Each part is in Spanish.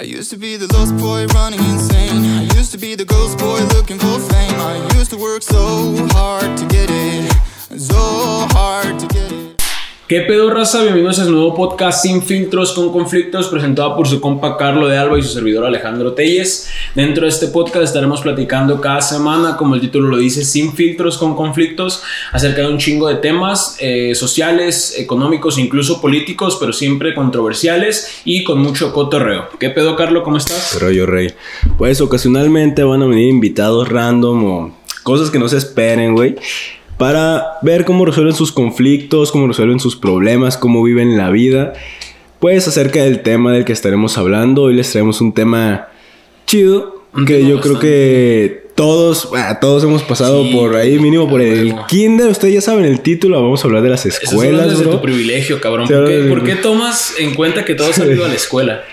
I used to be the lost boy running insane. I used to be the ghost boy looking for fame. I used to work so hard to get it, so hard to get it. ¿Qué pedo, raza? Bienvenidos a este nuevo podcast Sin Filtros con Conflictos, presentado por su compa Carlo de Alba y su servidor Alejandro Telles. Dentro de este podcast estaremos platicando cada semana, como el título lo dice, Sin Filtros con Conflictos, acerca de un chingo de temas eh, sociales, económicos, incluso políticos, pero siempre controversiales y con mucho cotorreo. ¿Qué pedo, Carlo? ¿Cómo estás? Rollo rey. Pues ocasionalmente van a venir invitados random o cosas que no se esperen, güey. Para ver cómo resuelven sus conflictos, cómo resuelven sus problemas, cómo viven la vida. Pues acerca del tema del que estaremos hablando. Hoy les traemos un tema chido. Un que tema yo creo que todos, ah, todos hemos pasado Sí, por ahí, mínimo por el huevo. kinder. Ustedes ya saben el título. Vamos a hablar de las Eso es escuelas, desde bro. tu privilegio, cabrón. ¿Por qué, por qué tomas en cuenta que todos han ido a la escuela?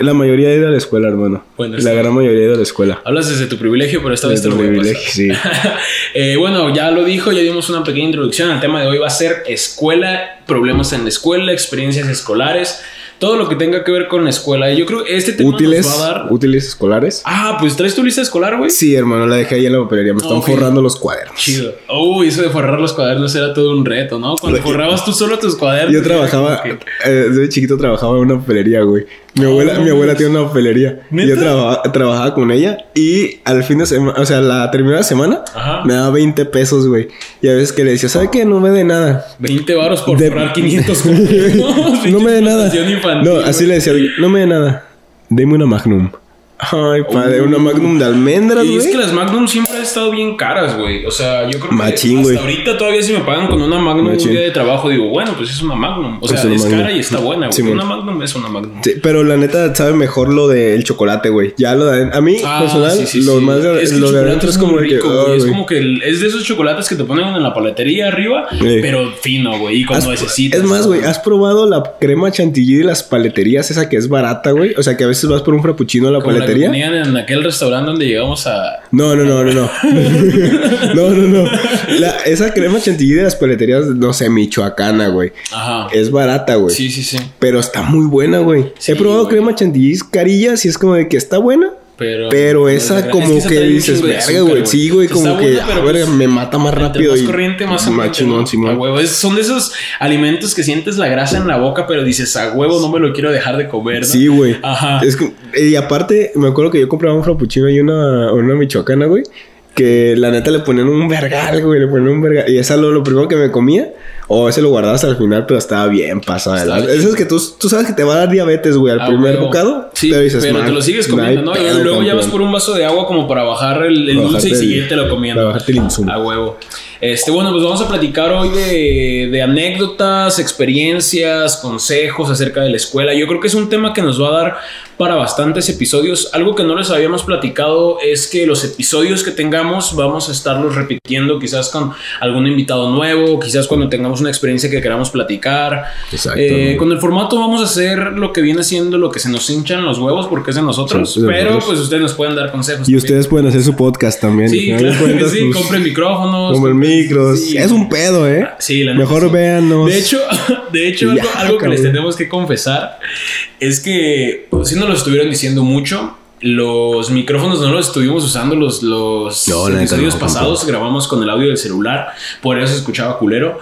La mayoría ha ido a la escuela, hermano. Bueno, la gran mayoría ha ido a la escuela. Hablas desde tu privilegio, pero esta vez te lo voy privilegio, sí. Eh, bueno, ya lo dijo, ya dimos una pequeña introducción. El tema de hoy va a ser escuela, problemas en la escuela, experiencias escolares, todo lo que tenga que ver con la escuela. Y Yo creo que este tema Útiles, nos va a dar. útiles escolares. Ah, pues traes tu lista escolar, güey. Sí, hermano, la dejé ahí en la papelería. Me están Ok. forrando los cuadernos. Chido. Uy, eso de forrar los cuadernos era todo un reto, ¿no? Cuando forrabas tú solo tus cuadernos. Yo trabajaba, que- eh, desde chiquito trabajaba en una papelería, güey. Mi abuela, no mi abuela tiene una papelería. ¿Neta? yo trabajaba, trabajaba con ella y al fin de semana, o sea, la terminada semana, Ajá. me daba 20 pesos, güey. Y a veces que le decía, ¿sabe qué? No me dé nada. 20 varos por De- forrar 500 cuadernos. no me dé nada. Infantil, No, así le decía, no me dé nada. Deme una Magnum. Ay, padre, una Magnum de almendras, Y es güey. que las Magnum siempre han estado bien caras, güey. O sea, yo creo que Machín, hasta güey. ahorita todavía si me pagan con una Magnum un día de trabajo, digo, bueno, pues es una Magnum. O sea, Es cara y está buena, güey. Una Magnum es una Magnum. Sí, pero la neta sabe mejor lo del chocolate, güey. Ya lo de a mí Ah, personal sí, lo más de, es que lo el de adentro es como que rico, güey. ay, Es güey. como que el- es de esos chocolates que te ponen en la paletería arriba, pero fino, güey. Y con Has- nuecesitas. Es más, güey, ¿has probado la crema chantilly de las paleterías? Esa que es barata, güey. O sea, que a veces vas por un frappuccino a la Como paletería. ponían en aquel restaurante donde llegamos a. No, no, no, no, no. no, no, no. La- esa crema chantilly de las paleterías, no sé, michoacana, güey. Ajá. Es barata, güey. Sí, sí, sí. Pero está muy buena, güey. Sí, He probado güey. crema chantilly carillas y es como de que está buena. Pero, Pero es esa como que dices, verga, güey. Sí, güey, como que, buena, pues, me mata más rápido. más y- corriente, más Más chingón. A huevo. Es- son de esos alimentos que sientes la grasa en la boca, pero dices, a huevo, no me lo quiero dejar de comer, ¿no? Sí, güey. Ajá. Es que- y aparte, me acuerdo que yo compraba un frappuccino y una, una michoacana, güey. Que la neta le ponían un vergal, güey. Le ponían un vergal. Y esa lo, lo primero que me comía. O ese lo guardabas al final, pero estaba bien pasado. Eso es que tú, tú sabes que te va a dar diabetes, güey, al A primer bocado. Sí, pero pero, dices, te "Man, lo sigues comiendo, ¿no? Y luego ya vas campeón". por un vaso de agua como para bajar el, dulce y el- seguírtelo comiendo. para bajarte el insumo. A huevo. Este, bueno, pues vamos a platicar hoy de, de anécdotas, experiencias, consejos acerca de la escuela. Yo creo que es un tema que nos va a dar para bastantes episodios. Algo que no les habíamos platicado es que los episodios que tengamos vamos a estarlos repitiendo quizás con algún invitado nuevo, quizás cuando tengamos una experiencia que queramos platicar. Exacto. Eh, con el formato vamos a hacer lo que viene siendo lo que se nos hinchan los huevos porque es de nosotros, Sí, pero nosotros. pues ustedes nos pueden dar consejos. Y también. ustedes pueden hacer su podcast también. Sí, claro que sí, pues, compren micrófonos. Compren micros. Sí. Es un pedo, ¿eh? Sí, la Mejor sí. véanos. De hecho, de hecho Ya, algo, algo que les tenemos que confesar es que, pues, si nos lo estuvieron diciendo mucho, los micrófonos no los estuvimos usando los, los No, episodios no, pasados, grabamos con el audio del celular, por eso se escuchaba culero.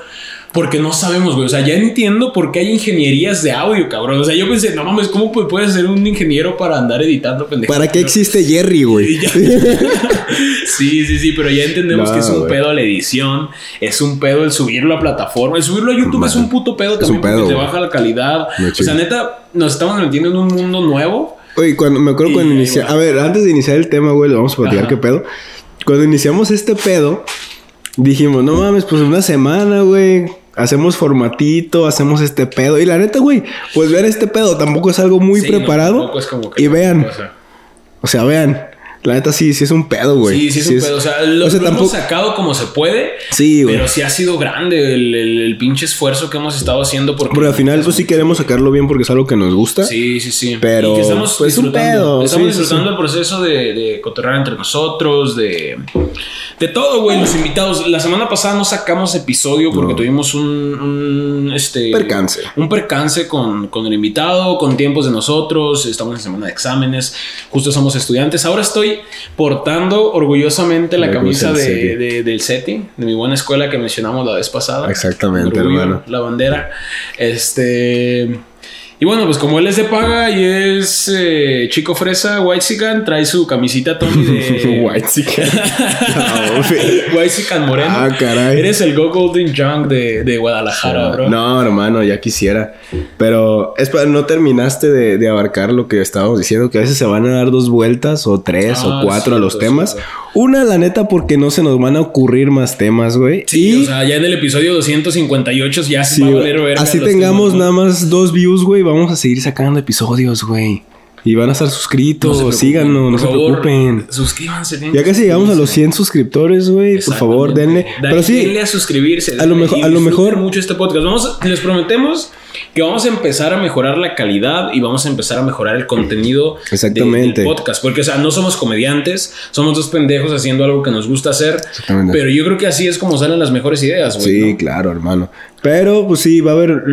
Porque no sabemos, güey. O sea, ya entiendo por qué hay ingenierías de audio, cabrón. O sea, yo pensé, no mames, ¿cómo pu- puedes ser un ingeniero para andar editando pendejadas? ¿Para qué existe Jerry, güey? sí, sí, sí, pero ya entendemos No, que es un güey. pedo la edición, es un pedo el subirlo a plataforma, el subirlo a YouTube Man. es un puto pedo también pedo, porque te güey. baja la calidad. O sea, neta, nos estamos metiendo en un mundo nuevo. Oye, cuando me acuerdo cuando va. A ver, antes de iniciar el tema, güey, le vamos a platicar Ajá. qué pedo. Cuando iniciamos este pedo, dijimos, no mames, pues una semana, güey. Hacemos formatito, hacemos este pedo. Y la neta, güey, pues ver este pedo tampoco es algo muy Sí, preparado. tampoco es como que y vean, cosa. o sea, vean. La neta sí, sí es un pedo, güey. Sí, sí es un pedo. O sea, lo, o sea, lo hemos sacado como se puede. Sí, güey. Pero sí ha sido grande el, el- el pinche esfuerzo que hemos estado haciendo. Porque, Pero al final, pues sí queremos sacarlo bien porque es algo que nos gusta. Sí, sí, sí. Pero, Y que estamos pues, un disfrutando. pedo. Estamos Sí, disfrutando el proceso de, de cotorrear entre nosotros, de, de todo, güey. Los invitados. La semana pasada no sacamos episodio porque No. tuvimos un, un, este, Percance. Un percance con, con el invitado, con tiempos de nosotros. Estamos en semana de exámenes. Justo somos estudiantes. Ahora estoy portando orgullosamente la camisa de, del SETI, de mi buena escuela que mencionamos la vez pasada. Exactamente, Orgullo, hermano. La bandera. Este. Y bueno, pues como él es de paga y es eh, chico fresa, Whitezican, trae su camisita Tony de. White chicken. No. Whitezican Moreno. Ah, caray. Eres el Go Golden Junk de, de Guadalajara, bro. No, hermano, ya quisiera. Pero es para no terminaste de, de abarcar lo que estábamos diciendo, que a veces se van a dar dos vueltas o tres Ah, o cuatro a los temas. cierto. Una, la neta, porque no se nos van a ocurrir más temas, güey. Sí, y o sea, ya en el episodio 258 ya se sí, va a valer así tengamos temas, nada más dos views, güey, vamos a seguir sacando episodios, güey. Y van a estar suscritos, No síganos, no se preocupen. Suscríbanse. Ya casi llegamos a los suscribirse. 100 suscriptores, güey. Por favor, denle. Da- Pero sí, denle a suscribirse. a lo mejor- a lo mejor- mucho este podcast. Vamos, les prometemos que vamos a empezar a mejorar la calidad y vamos a empezar a mejorar el contenido de- Exactamente. del podcast. Porque, o sea, no somos comediantes, somos dos pendejos haciendo algo que nos gusta hacer. Exactamente. Pero yo creo que así es como salen las mejores ideas, güey. Sí, ¿no? claro, hermano. Pero pues sí, va a haber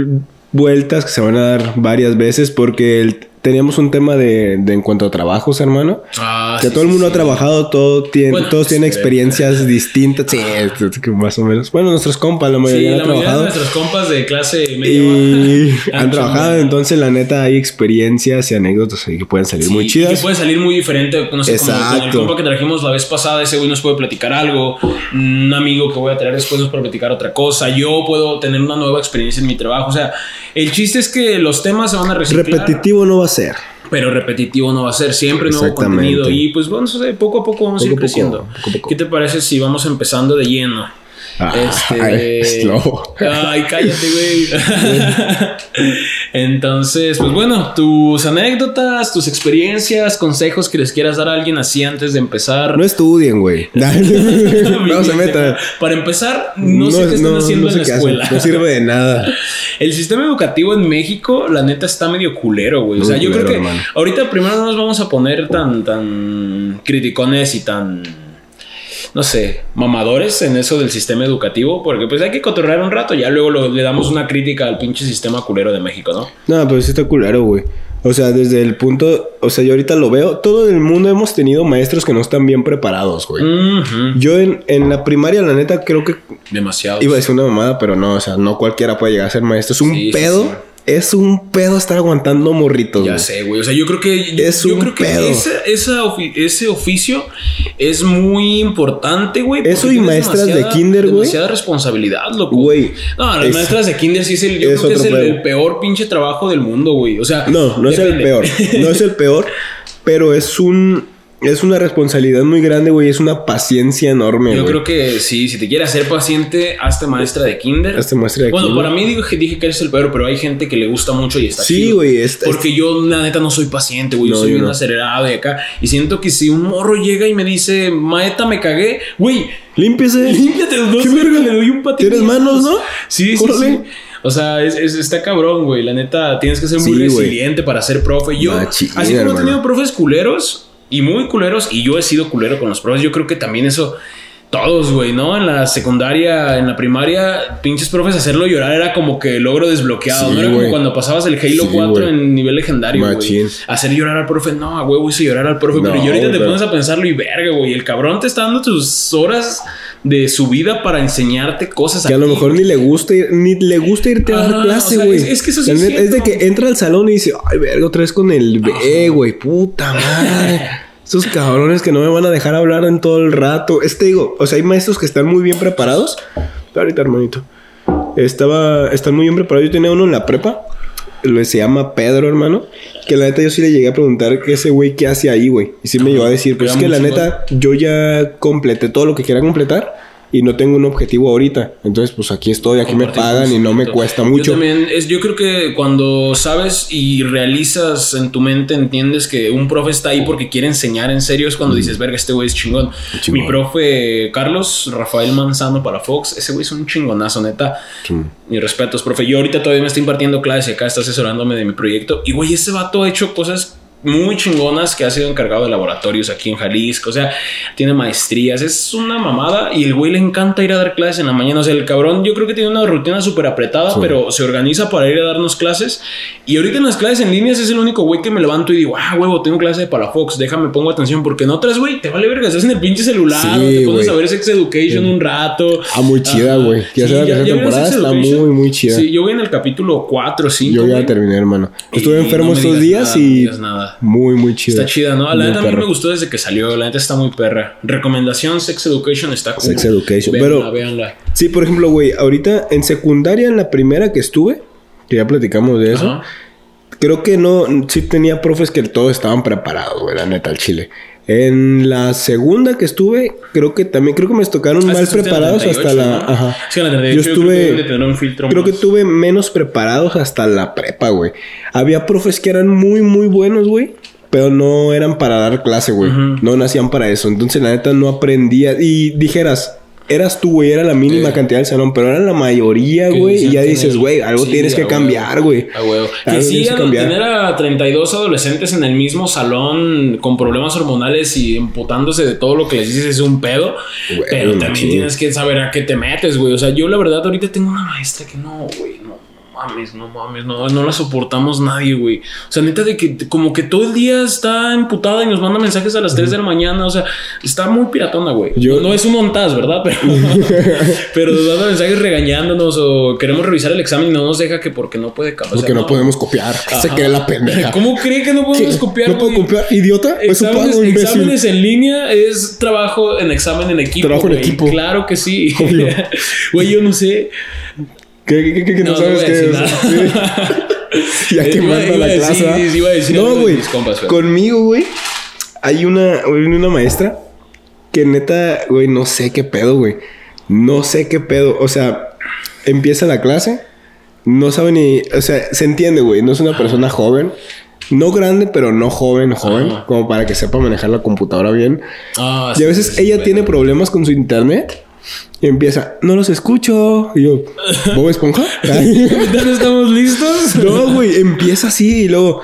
vueltas que se van a dar varias veces porque el- teníamos un tema de, de en cuanto a trabajos, hermano. Ah, que sí, todo el mundo sí. ha trabajado, todo tiene, Bueno, todos tienen experiencias distintas. Sí, más o menos. Bueno, nuestros compas, la Sí, mayoría la han mayoría de trabajado. nuestros compas de clase media Y han trabajado, chambeado. entonces la neta hay experiencias y anécdotas ahí que pueden salir Sí, muy y chidas. Que puede salir muy diferente. No sé, como con el Exacto. compa que trajimos la vez pasada, ese güey nos puede platicar algo. Un amigo que voy a traer después nos puede platicar otra cosa. Yo puedo tener una nueva experiencia en mi trabajo. O sea, el chiste es que los temas se van a reciclar. Repetitivo no va a ser. Pero repetitivo no va a ser siempre nuevo contenido. Y pues bueno, sea, poco a poco vamos a ir Poco a poco, creciendo. poco a poco. ¿Qué te parece si vamos empezando de lleno? Ay, slow. Ay, cállate, güey. Entonces, pues bueno, tus anécdotas, tus experiencias, consejos que les quieras dar a alguien así antes de empezar. No estudien, güey. no se metan. Para empezar, no, sé qué están haciendo no sé en la hacen. escuela. No sirve de nada. El sistema educativo en México, la neta, está medio culero, güey. O sea, yo culero, creo que hermano. ahorita primero no nos vamos a poner tan, tan criticones y tan, no sé, mamadores en eso del sistema educativo, porque pues hay que cotorrear un rato, ya luego lo- le damos una crítica al pinche sistema culero de México, ¿no? No, pero sí está culero, güey. O sea, desde el punto, o sea, yo ahorita lo veo, todo el mundo hemos tenido maestros que no están bien preparados, güey. Yo en, en la primaria, la neta, creo que Demasiado. iba a decir una mamada, pero no, o sea, no cualquiera puede llegar a ser maestro. Es un Sí, sí, pedo, sí. Es un pedo estar aguantando morritos, Ya güey. sé, güey. O sea, yo creo que. Es yo un creo que pedo. esa- esa ofi- ese oficio es muy importante, güey. Eso y maestras de kinder, güey. Demasiada responsabilidad, loco. Güey, No, las es- maestras de kinder sí es el. Yo es creo que es el, peor pinche trabajo del mundo, güey. O sea. No, no es el peor. No es el peor, pero es un es una responsabilidad muy grande, güey, es una paciencia enorme, Yo güey. creo que sí, si te quieres hacer paciente, hazte maestra de kinder. Hazte maestra de bueno, kinder. para mí digo que dije que eres el peor, pero hay gente que le gusta mucho y está Sí, chido. güey, está- Porque yo, la neta, no soy paciente, güey. No, yo soy bien no. acelerado y acá. Y siento que si un morro llega y me dice, maeta, me cagué, güey, Límpiese. límpiate los dos. ¿Qué verga? Le doy un patín. ¿Tienes manos, no? Sí, sí. O sea, es, es- está cabrón, güey. La neta, tienes que ser muy Sí, güey. resiliente para ser profe. Yo, así como he tenido profes culeros y muy culeros, y yo he sido culero con los profes, yo creo que también eso. Todos, güey, ¿no? En la secundaria, en la primaria, pinches profes hacerlo llorar era como que logro desbloqueado. Sí, no era como cuando pasabas el Halo Sí, 4 güey. en nivel legendario, güey. Hacer llorar al profe, no, a huevo hice llorar al profe. No, pero yo ahorita te pones a pensarlo y verga, güey. El cabrón te está dando tus horas de su vida para enseñarte cosas Que a lo ti, mejor ni le gusta ir- ni le gusta irte a dar clase, o sea, güey. es- es que eso sí es es de que entra al salón y dice, ay, verga, otra vez con el B, güey, puta madre. Esos cabrones que no me van a dejar hablar en todo el rato. Este digo, o sea, hay maestros que están muy bien preparados. Ahorita, hermanito. Estaba, están muy bien preparados. Yo tenía uno en la prepa. Se llama Pedro, hermano. Que la neta yo sí le llegué a preguntar que ese güey qué hace ahí, güey. Y sí me llegó a decir, pues es que la neta yo ya completé todo lo que quiera completar. Y no tengo un objetivo ahorita. Entonces, pues aquí estoy, aquí me pagan y no me cuesta Yo mucho. también, es, yo creo que cuando sabes y realizas en tu mente, entiendes que un profe está ahí porque quiere enseñar en serio, es cuando dices, verga, este güey es chingón. Chingón. Mi profe Carlos Rafael Manzano para Fox, ese güey es un chingonazo, neta. Sí. Mis respetos, profe. Yo ahorita todavía me estoy impartiendo clases y acá está asesorándome de mi proyecto. Y güey, ese vato ha hecho cosas muy chingonas que ha sido encargado de laboratorios aquí en Jalisco. O sea, tiene maestrías. Es una mamada. Y el güey le encanta ir a dar clases en la mañana. O sea, el cabrón yo creo que tiene una rutina súper apretada, Sí. pero se organiza para ir a darnos clases. Y ahorita en las clases en líneas es el único güey que me levanto y digo, ah, huevo, tengo clase de Palafox. Déjame, pongo atención. Porque en otras, güey, te vale verga. Estás en el pinche celular. Sí, te pones güey. a ver Sex Education un rato. Ah, muy chida, güey. Ya sabes, la temporada está muy, muy chida. Sí, yo voy en el capítulo 4 o 5. Yo ya güey. terminé, hermano. Estuve enfermo no estos días nada, y nada. Muy, muy chida. Está chida, ¿no? La Muy neta a mí me gustó desde que salió. La neta está muy perra. Recomendación: Sex Education está cool. Sex Education, Véanla, pero- véanla. Sí, por ejemplo, güey, ahorita en secundaria, en la primera que estuve, que ya platicamos de eso, Ajá. creo que no, sí tenía profes que todos estaban preparados, güey, la neta, al chile. En la segunda que estuve, creo que también, creo que me tocaron Ah, mal preparados hasta 38, la... ¿no? Ajá. Sí, en la 38 Yo yo creo que estuve... un filtro Creo que tuve menos preparados hasta la prepa, güey. Había profes que eran muy, muy buenos, güey. Pero no eran para dar clase, güey. No nacían para eso. Entonces, la neta, no aprendía. Y dijeras, eras tú, güey. Era la mínima cantidad del salón. Pero era la mayoría, güey. Y ya dices, güey, algo Sí, tienes que cambiar, güey. A huevo. Que sí, a- tener a 32 adolescentes en el mismo salón con problemas hormonales y emputándose de todo lo que les dices es un pedo. Pero también tienes que saber a qué te metes, güey. O sea, yo la verdad ahorita tengo una maestra que no, güey, no. Mames, no mames, no, no la soportamos nadie, güey. O sea, neta de que como que todo el día está emputada y nos manda mensajes a las 3 de la mañana. O sea, está muy piratona, güey. Yo- no, no es un montaz, ¿verdad? Pero, pero nos manda mensajes regañándonos o queremos revisar el examen y no nos deja que porque no puede capaz. Porque no podemos copiar. Se cree la pendeja. ¿Cómo cree que no podemos ¿Qué? copiar? ¿No puedo copiar? ¿Idiota? Exámenes, exámenes en línea es trabajo en examen en equipo. Trabajo en güey. equipo. Claro que sí. Güey, yo no sé. ¿Qué, qué, qué, qué no, No, sabes qué es? Sí. ya la clase. sí, sí, no, güey. Conmigo, güey, hay una, una maestra que neta, güey, no sé qué pedo, güey. No sé qué pedo. O sea, empieza la clase, no sabe ni. O sea, se entiende, güey. No es una persona joven. No grande, pero no joven, joven. Ajá. Como para que sepa manejar la computadora bien. Ah, Y a veces ella tiene problemas con su internet. Y empieza, no los escucho. Y yo, ¿Bob Esponja? ¿Ya no estamos listos? no, güey, empieza así y luego,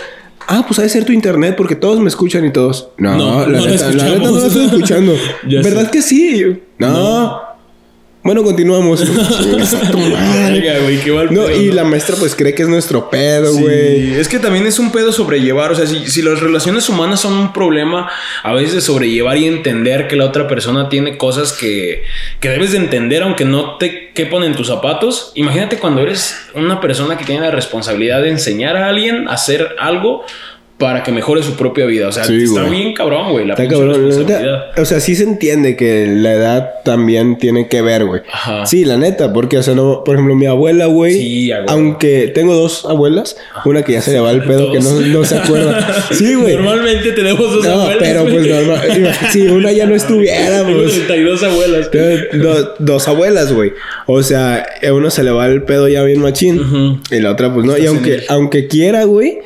ah, pues ha de ser tu internet porque todos me escuchan y todos. No, No, la, no neta, la neta no la estoy escuchando. ¿Verdad sé. que sí? No. Bueno, continuamos. Güey, qué mal No, pedo, y ¿no? la maestra pues cree que es nuestro pedo, Sí, güey. es que también es un pedo sobrellevar. O sea, si, si las relaciones humanas son un problema, a veces de sobrellevar y entender que la otra persona tiene cosas que, que debes de entender, aunque no te quepan en tus zapatos. Imagínate cuando eres una persona que tiene la responsabilidad de enseñar a alguien a hacer algo para que mejore su propia vida. O sea, Sí, está güey. bien cabrón, güey. La Está cabrón. la responsabilidad. neta, o sea, sí se entiende que la edad también tiene que ver, güey. Ajá. Sí, la neta, porque, o sea, no, por ejemplo, mi abuela, güey. Sí, a huevo. aunque tengo dos abuelas, una que ya se le va el pedo, que no, Dos. no se acuerda. Sí, güey. Normalmente tenemos dos No, abuelas. pero güey. pues normal. Si una ya no estuviera, Tengo pues. 32 abuelas. Tengo do- dos abuelas, güey. O sea, a uno se le va el pedo ya bien machín. Y la otra, pues no. Y aunque, aunque quiera, güey,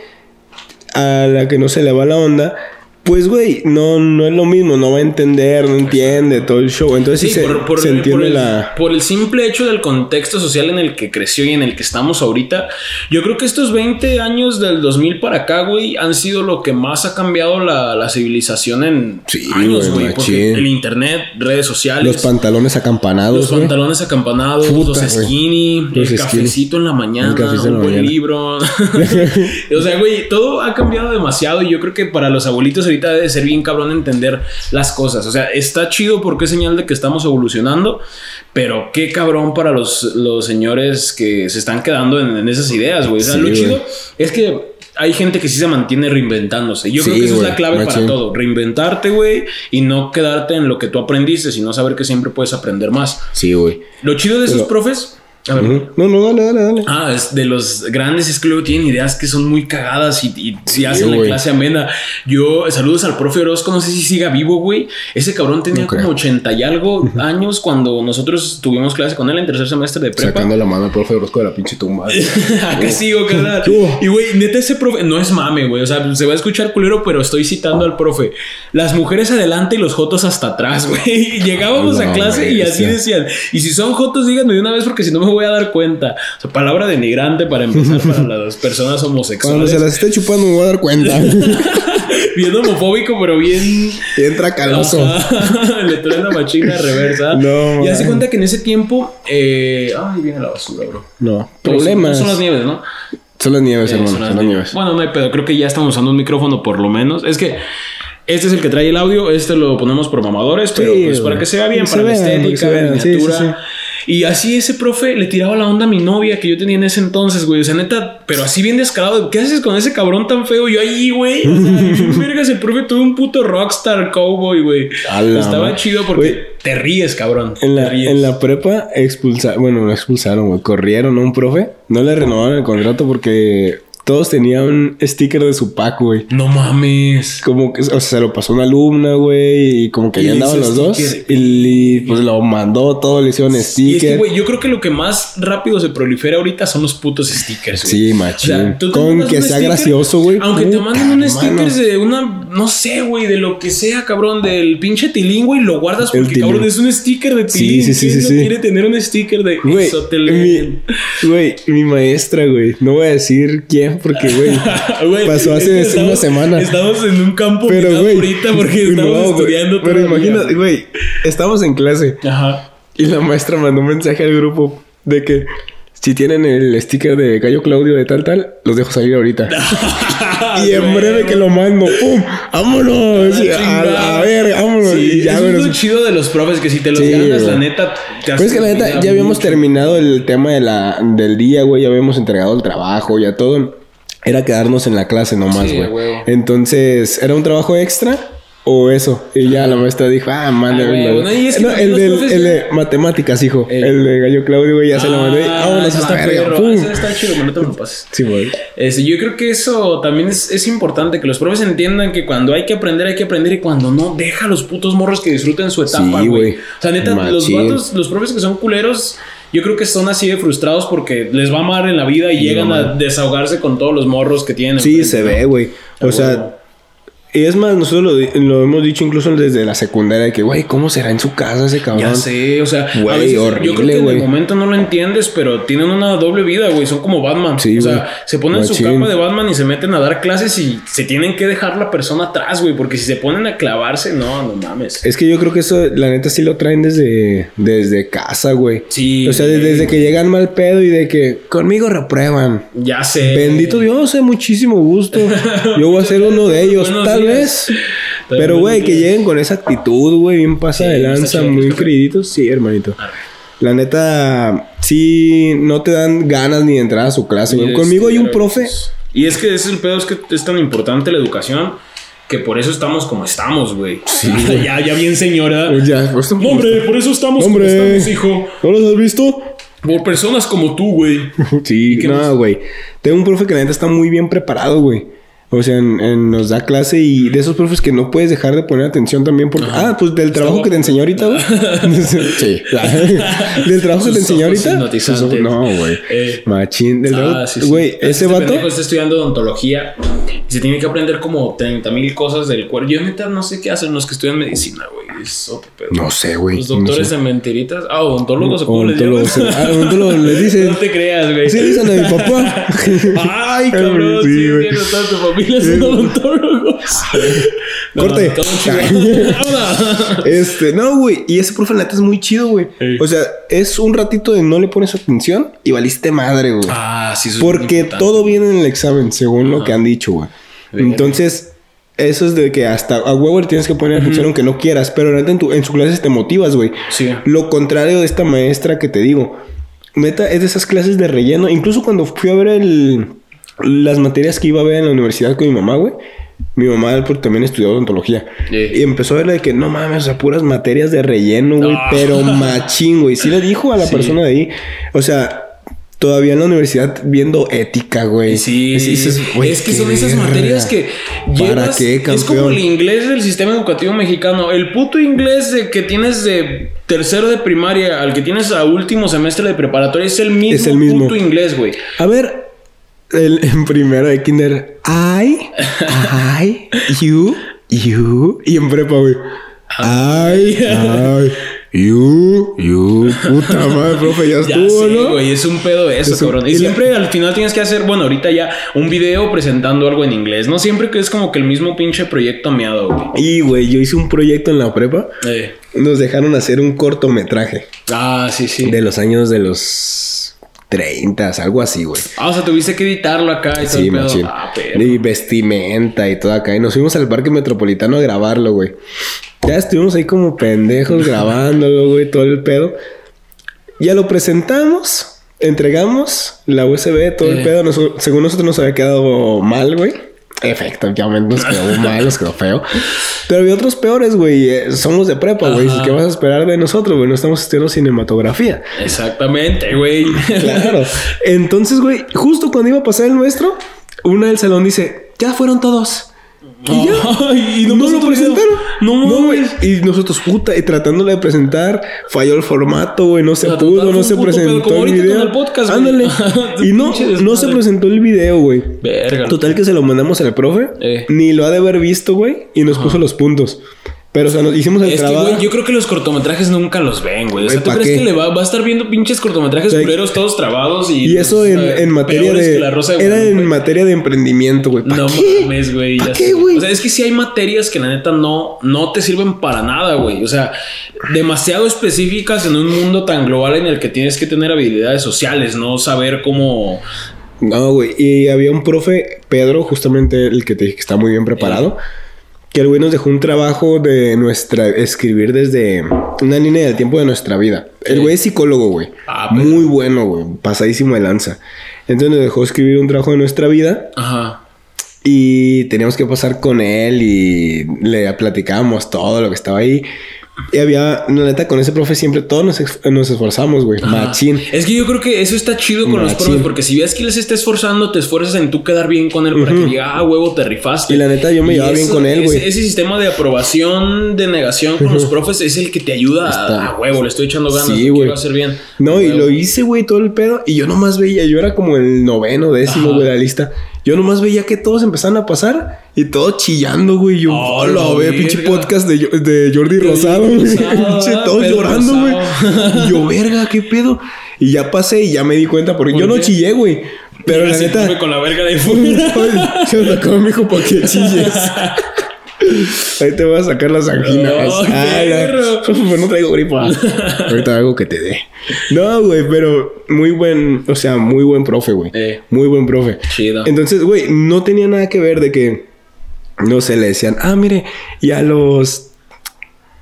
a la que no se le va la onda, pues, güey, no, no es lo mismo. No va a entender, no entiende todo el show. Entonces sí, Sí, se, por, se entiende por el- la. por el simple hecho del contexto social en el que creció y en el que estamos ahorita. Yo creo que estos 20 años del 2000 para acá, güey, han sido lo que más ha cambiado la, la civilización en Sí, años, güey. Porque el internet, redes sociales. Los pantalones acampanados, los pantalones acampanados, Puta, los skinny, Los el cafecito en la mañana, en un buen mañana. libro. o sea, güey, todo ha cambiado demasiado y yo creo que para los abuelitos ahorita debe ser bien cabrón entender las cosas. O sea, está chido porque es señal de que estamos evolucionando, pero qué cabrón para los, los señores que se están quedando en, en esas ideas, güey. O sea, Sí, lo chido es que hay gente que sí se mantiene reinventándose. Yo creo que esa es la clave para todo. Reinventarte, güey, y no quedarte en lo que tú aprendiste, sino saber que siempre puedes aprender más. Sí, güey. Lo chido de esos Pero- profes A ver. No, no, dale, dale, dale. Ah, es de los grandes es que luego tienen ideas que son muy cagadas y, y Sí, hacen la clase amena. Yo, saludos al profe Orozco, no sé si siga vivo, güey. Ese cabrón tenía No creo. como 80 y algo años cuando nosotros tuvimos clase con él en tercer semestre de prepa. Sacando la mano al profe Orozco de la pinche tumba. Acá sigo, carnal. Y güey, neta, ese profe no es mame, güey. O sea, se va a escuchar culero, pero estoy citando al profe. Las mujeres adelante y los jotos hasta atrás, güey. Llegábamos a No, clase y así decían. Y si son jotos, díganme de una vez porque si no me voy a dar cuenta. O sea, palabra denigrante para empezar para las personas Cuando homosexuales. se las esté chupando me voy a dar cuenta. Bien homofóbico, pero bien. Entra caloso. Ajá, Le trae una machina reversa. No, y hace cuenta que en ese tiempo. Eh... Ay, viene la basura, bro. No. Pero Problemas. Son las nieves, ¿no? Son las nieves, Eh, hermano. son las Son las nieves. nieves. Bueno, no hay pedo. Creo que ya estamos usando un micrófono por lo menos. Es que este es el que trae el audio. Este lo ponemos por mamadores, pero Sí, pues para que se vea bien, para se la vean, estética. Sí, miniatura. sí, sí. Y así ese profe le tiraba la onda a mi novia que yo tenía en ese entonces, güey. O sea, neta, pero así bien descarado. ¿Qué haces con ese cabrón tan feo? Yo ahí, güey. O sea, vergas, el profe todo un puto rockstar cowboy, güey. Estaba chido porque te ríes, cabrón. En la, ríes. en la prepa expulsaron, bueno, no expulsaron, güey, corrieron a un profe, no le renovaron el contrato porque todos tenían un sticker de su pack, güey. No mames. Como que, o sea, se lo pasó una alumna, güey, y como que ya andaban los dos, sticker. y, pues lo mandó todo, le hicieron Y es que, sticker. güey, yo creo que lo que más rápido se prolifera ahorita son los putos stickers, güey. Sí, machín. tú te Con que sea sticker, gracioso, güey. Aunque te manden un sticker de una, no sé, güey, de lo que sea, cabrón, del pinche tilín, güey, lo guardas porque, cabrón, es un sticker de tilín. sí, sí, ¿Quién sí, sí. quiere tener un sticker de Güey, Isotelén? mi, güey, mi maestra, güey. No voy a decir quién porque, güey, pasó hace que una estamos- semana. Estamos en un campo pero, güey. ahorita porque estamos no, estudiando Pero todavía, imagínate, güey, estamos en clase Ajá. y la maestra mandó un mensaje al grupo de que si tienen el sticker de Gallo Claudio de tal, tal, los dejo salir ahorita. y en breve que lo mando, ¡pum! ¡Vámonos! Ah, a, ver, vámonos. Sí, y ya, eso güey, es lo chido de los profes, que si te los Sí, ganas, la neta... te Pues es que la neta, ya habíamos mucho. terminado el tema de la, del día, güey. Ya habíamos entregado el trabajo, ya todo. Era quedarnos en la clase nomás, Sí, güey. huevo. Entonces, ¿era un trabajo extra o eso? Y ya la maestra dijo, ah, mándame. Ah. No, y es que No, el, los del, profes el de matemáticas, hijo. El- El, de Gallo Claudio, güey, ya se lo mandé. Ah, Vámonos eso a está la verga. perro. ¡Pum! Eso está chido, no te lo pases. Sí, güey. Este, yo creo que eso también es, es importante, que los profes entiendan que cuando hay que aprender, hay que aprender y cuando no, deja a los putos morros que disfruten su etapa, Sí, güey. güey. O sea, neta, los Machín. vatos, los profes que son culeros, yo creo que son así de frustrados porque les va a amar en la vida y Sí, llegan a desahogarse con todos los morros que tienen. Sí, se ve, güey. O sea. Y es más, nosotros lo, hemos dicho incluso desde la secundaria, de que, güey, ¿cómo será en su casa ese cabrón? Ya sé, o sea, a Güey, veces yo creo horrible, que en güey. el momento no lo entiendes, pero tienen una doble vida, güey. Son como Batman. Sí, o sea, güey. se ponen su capa de Batman y se meten a dar clases y se tienen que dejar la persona atrás, güey. Porque si se ponen a clavarse, no, no mames. Es que yo creo que eso, la neta, sí lo traen desde, desde casa, güey. Sí. O sea, desde, desde que llegan mal pedo y de que conmigo reprueban. Ya sé. Bendito Dios, eh, muchísimo gusto. Yo voy a ser uno de ellos, Buenos tal días. vez. Tal Pero, güey, que lleguen con esa actitud, güey, bien pasa Sí, de lanza, muy creíditos. Sí, hermanito. La neta, sí, no te dan ganas ni de entrar a su clase, güey. Sí, Conmigo hay un sí, profe. Y es que ese es el pedo, es que es tan importante la educación que por eso estamos como estamos, güey. ya, ya bien señora. Pues ya, pues, No, hombre, por eso estamos Hombre. como estamos, hijo. ¿No los has visto? Por personas como tú, güey. Sí, no, güey. Tengo un profe que la neta está muy bien preparado, güey. O sea, en- en- nos da clase y de esos profes que no puedes dejar de poner atención también porque... Ah, pues del trabajo que te enseñó ahorita, güey. sí. del trabajo que te enseñó ahorita. No, güey. Eh. Machín. Del Ah, trabajo- sí, sí. Güey, Este ese vato... pendejo está estudiando odontología y se tiene que aprender como 30 mil cosas del cuerpo. Yo neta no sé qué hacen los que estudian medicina, güey. Es otro pedo. No sé, güey. Los doctores no sé. de mentiritas. Ah, odontólogos o cómo les Odontólogos. llaman. Ah, odontólogos le dicen. No te creas, güey. Sí, dicen a mi papá. Ay, cabrón. Sí, Sí, güey. sí, toda tu familia son odontólogos. No, Corte. Este, no, güey. Y ese profe, neta, es muy chido, güey. Ey. O sea, es un ratito de no le pones atención y valiste madre, güey. Ah, sí, eso es muy Porque todo viene en el examen, según lo que han dicho, güey. Bien. Entonces, eso es de que hasta a huevo le tienes que poner atención aunque no quieras. Pero neta, en, tu, en su clase te motivas, güey. Sí. Lo contrario de esta maestra que te digo. Neta, es de esas clases de relleno. Incluso cuando fui a ver el, las materias que iba a ver en la universidad con mi mamá, güey. Mi mamá también estudió odontología. Y empezó a ver de que no mames, o sea, puras materias de relleno, güey. Ah. Pero machín, güey. Sí le dijo a la Sí. persona de ahí. O sea, todavía en la universidad viendo ética, güey. Sí, dices, güey, es que son esas materias que ¿Para llevas. qué, es como el inglés del sistema educativo mexicano. El puto inglés de que tienes de tercero de primaria al que tienes a último semestre de preparatoria es el mismo, Es el mismo. puto inglés, güey. A ver, el, en primero de kinder, I, I, you, you. Y en prepa, güey. I, I, you, you. Puta madre, profe, ya Ya estuvo, sé, ¿no? güey, es un pedo eso, Es cabrón. Y siempre al final tienes que hacer, bueno, ahorita ya un video presentando algo en inglés, ¿no? Siempre que es como que el mismo pinche proyecto meado, güey. Y, güey, yo hice un proyecto en la prepa. Eh. Nos dejaron hacer un cortometraje Ah, sí, sí. de los años de los 30, algo así, güey. Ah, o sea, tuviste que editarlo acá y todo Sí, el pedo. Ah, pero. Y vestimenta y todo acá. Y nos fuimos al parque metropolitano a grabarlo, güey. Ya estuvimos ahí como pendejos grabándolo, güey, todo el pedo. Ya lo presentamos, entregamos la USB, todo Eh. el pedo. Nos- según nosotros nos había quedado mal, güey. Efectivamente nos quedó mal, nos quedó feo. Pero había otros peores, güey. Eh, Somos de prepa, güey. ¿Qué vas a esperar de nosotros, güey? No estamos estudiando cinematografía. Exactamente, güey. Claro. Entonces, güey, justo cuando iba a pasar el nuestro, una del salón dice, ya fueron todos. Y ya. Y no, no lo presentaron. No güey. Y nosotros, puta, y tratándole de presentar, falló el formato, güey. No se pudo, no se presentó como el video. con el podcast, güey. Ándale. Y no, no se presentó el video, güey. Verga. Total que se lo mandamos al profe. Eh. Ni lo ha de haber visto, güey. Y nos puso los puntos. Pero, o sea, nos hicimos el Es que, trabajo. güey, yo creo que los cortometrajes nunca los ven, güey. O sea, ¿tú ¿pa' crees qué? que le va, va a estar viendo pinches cortometrajes O sea, culeros todos trabados y... Y eso en, eh, en materia de. era en materia de emprendimiento, güey. ¿Pa' No qué? mames, güey. ¿Pa' ya qué, güey? O sea, es que sí hay materias que la neta no, no te sirven para nada, güey. O sea, demasiado específicas en un mundo tan global en el que tienes que tener habilidades sociales, no saber cómo. No, güey. Y había un profe, Pedro, justamente el que te dije que está muy bien preparado. Que el güey nos dejó un trabajo de nuestra. escribir desde una línea del tiempo de nuestra vida. El güey es psicólogo, güey. Ah, pero- muy bueno, güey. Pasadísimo de lanza. Entonces nos dejó escribir un trabajo de nuestra vida. Ajá. Y teníamos que pasar con él y le platicábamos todo lo que estaba ahí. Y había, la neta, con ese profe siempre todos nos, esforzamos, güey. Machín. Es que yo creo que eso está chido con los profes, porque si ves que se está esforzando, te esfuerzas en tú quedar bien con él para que diga, ah, huevo, te rifaste. Y la neta, yo me Y llevaba bien con él, güey. Ese, sistema de aprobación, de negación con los profes es el que te ayuda Está. a, huevo, le estoy echando ganas, Sí, lo quiero hacer bien. No, y lo hice, güey, todo el pedo. Y yo nomás veía, yo era como el noveno, décimo, güey, de la lista. Yo nomás veía que todos empezaban a pasar y todos chillando, güey. Yo, Oh, hola, la ve, pinche podcast de, de Jordi Rosado, güey. Todos llorando, güey. Yo, verga, qué pedo. Y ya pasé y ya me di cuenta, porque ¿Por yo no chillé, güey. Pero la neta. con la verga de fuera. Se mi hijo para que chilles. Ahí te voy a sacar las anginas. La- perro. Pues no traigo gripa. Ahorita algo que te dé. No, güey, pero muy buen, o sea, muy buen profe, güey. Eh. Muy buen profe. Chido. Entonces, güey, no tenía nada que ver de que, no sé, le decían, ah, mire, y a los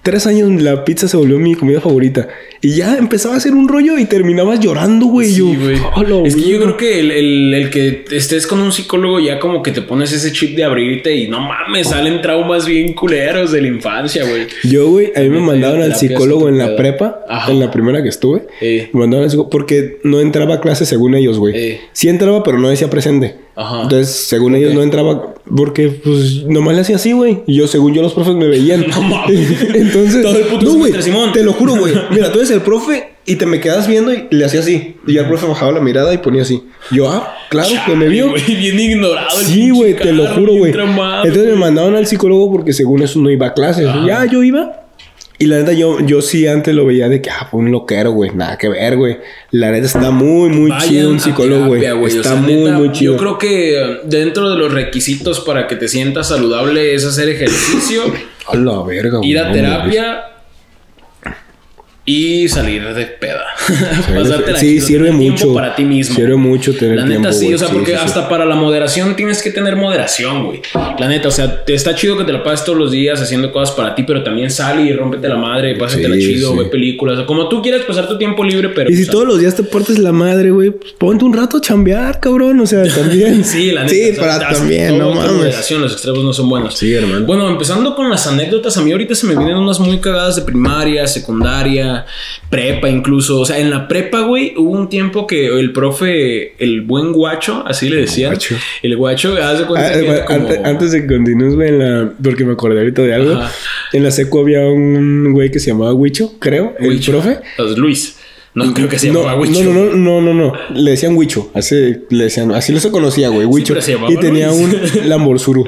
tres años la pizza se volvió mi comida favorita. Y ya empezaba a hacer un rollo y terminabas llorando, güey. Sí, yo, güey. "Hola, es que yo verga". creo que el, el- el que estés con un psicólogo ya como que te pones ese chip de abrirte y no mames, salen traumas bien culeros de la infancia, güey. Yo, güey, a mí me Neta, mandaron al psicólogo en la prepa, Ajá. en la primera que estuve. Eh. Me mandaron al psicólogo porque no entraba a clase según ellos, güey. Eh. Sí entraba, pero no decía presente. Ajá. Entonces, según ellos, no entraba porque, pues, nomás le hacía así, güey. Y yo, según yo, los profes me veían. No mames. Entonces, Todo el puto no, güey, te lo juro, güey. Mira, tú eres el profe y te me quedas viendo y le hacía así. Y ya el profe bajaba la mirada y ponía así. Yo, ah, claro, que me vio. Güey, bien ignorado. Sí, güey, te lo juro, güey. Entonces me güey. mandaron al psicólogo porque según eso no iba a clases. Ajá. Ya, yo iba. Y la neta, yo, yo sí antes lo veía de que, ah, fue un loquero, güey. Nada que ver, güey. La neta está muy, muy Vayan chido un psicólogo, güey. güey. O Está sea, muy, neta, muy chido. Yo creo que eh, dentro de los requisitos para que te sientas saludable es hacer ejercicio, A la verga, güey. ir a terapia y salir de peda. Pasártela sí, chido, sirve mucho. para ti mismo. Sirve mucho tener La tiempo. neta sí, o sea, porque sí, sí. hasta para la moderación tienes que tener moderación, güey. La neta, o sea, te está chido que te la pases todos los días haciendo cosas para ti, pero también sal y rómpete la madre, pásatela Sí, chido, sí. ve películas, o como tú quieras pasar tu tiempo libre, pero Y si pues, todos los días te portes la madre, güey, pues ponte un rato a chambear, cabrón. O sea, también. Sí, la neta. Sí, o sea, para también, no mames. moderación, los extremos no son buenos. Sí, hermano. Bueno, empezando con las anécdotas, a mí ahorita se me vienen unas muy cagadas de primaria, secundaria, prepa incluso. O sea, en la prepa, güey, hubo un tiempo que el profe, el buen guacho, así le decían. guacho. El guacho, haz de Ah, cuenta que güey, era como... ante- Antes de que continúes, güey, en la... porque me acordé ahorita de algo. Ajá. En la secu había un güey que se llamaba Huicho, creo, el profe. Luis. No creo que se No, llamaba no, Huicho. no, no, no, no, no. Le decían Huicho. Así, le decían, así lo se conocía, güey. Huicho. y tenía Luis. un Lamborzuru.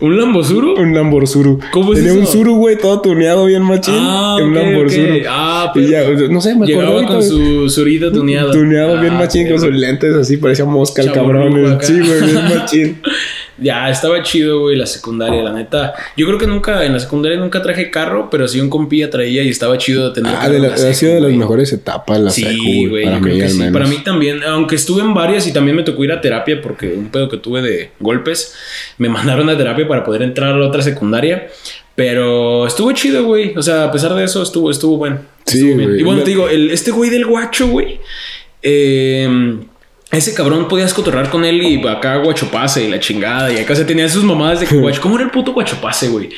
¿Un Lambosuru? Un Lamborzuru. ¿Cómo es Tenía un? Zuru, güey, todo tuneado bien machín. Ah, un ok, Lamborzuru. ok. Ah, Y pero ya, no sé, me acuerdo Llegaba con su surita tuneada. Tuneado bien Ah, machín con sus lentes así, parecía mosca el cabrón. Sí, güey, bien machín. Ya, estaba chido, güey, la secundaria, la neta. Yo creo que nunca, en la secundaria nunca traje carro, pero sí un compía traía y estaba chido de tener Ah, carro de la- ha sido de las mejores etapas la Sí, secu, güey, Para yo creo mí que al sí. Para mí también, aunque estuve en varias y también me tocó ir a terapia porque un pedo que tuve de golpes, me mandaron a terapia para poder entrar a la otra secundaria. Pero estuvo chido, güey. O sea, a pesar de eso, estuvo, estuvo bueno. Sí, Estuvo bien. güey. Y bueno, te digo, el, este güey del guacho, güey. Eh, ese cabrón podías cotorrar con él y acá guachopase y la chingada. Y acá se tenía sus mamadas de que guacho. ¿Cómo era el puto guachopase, güey?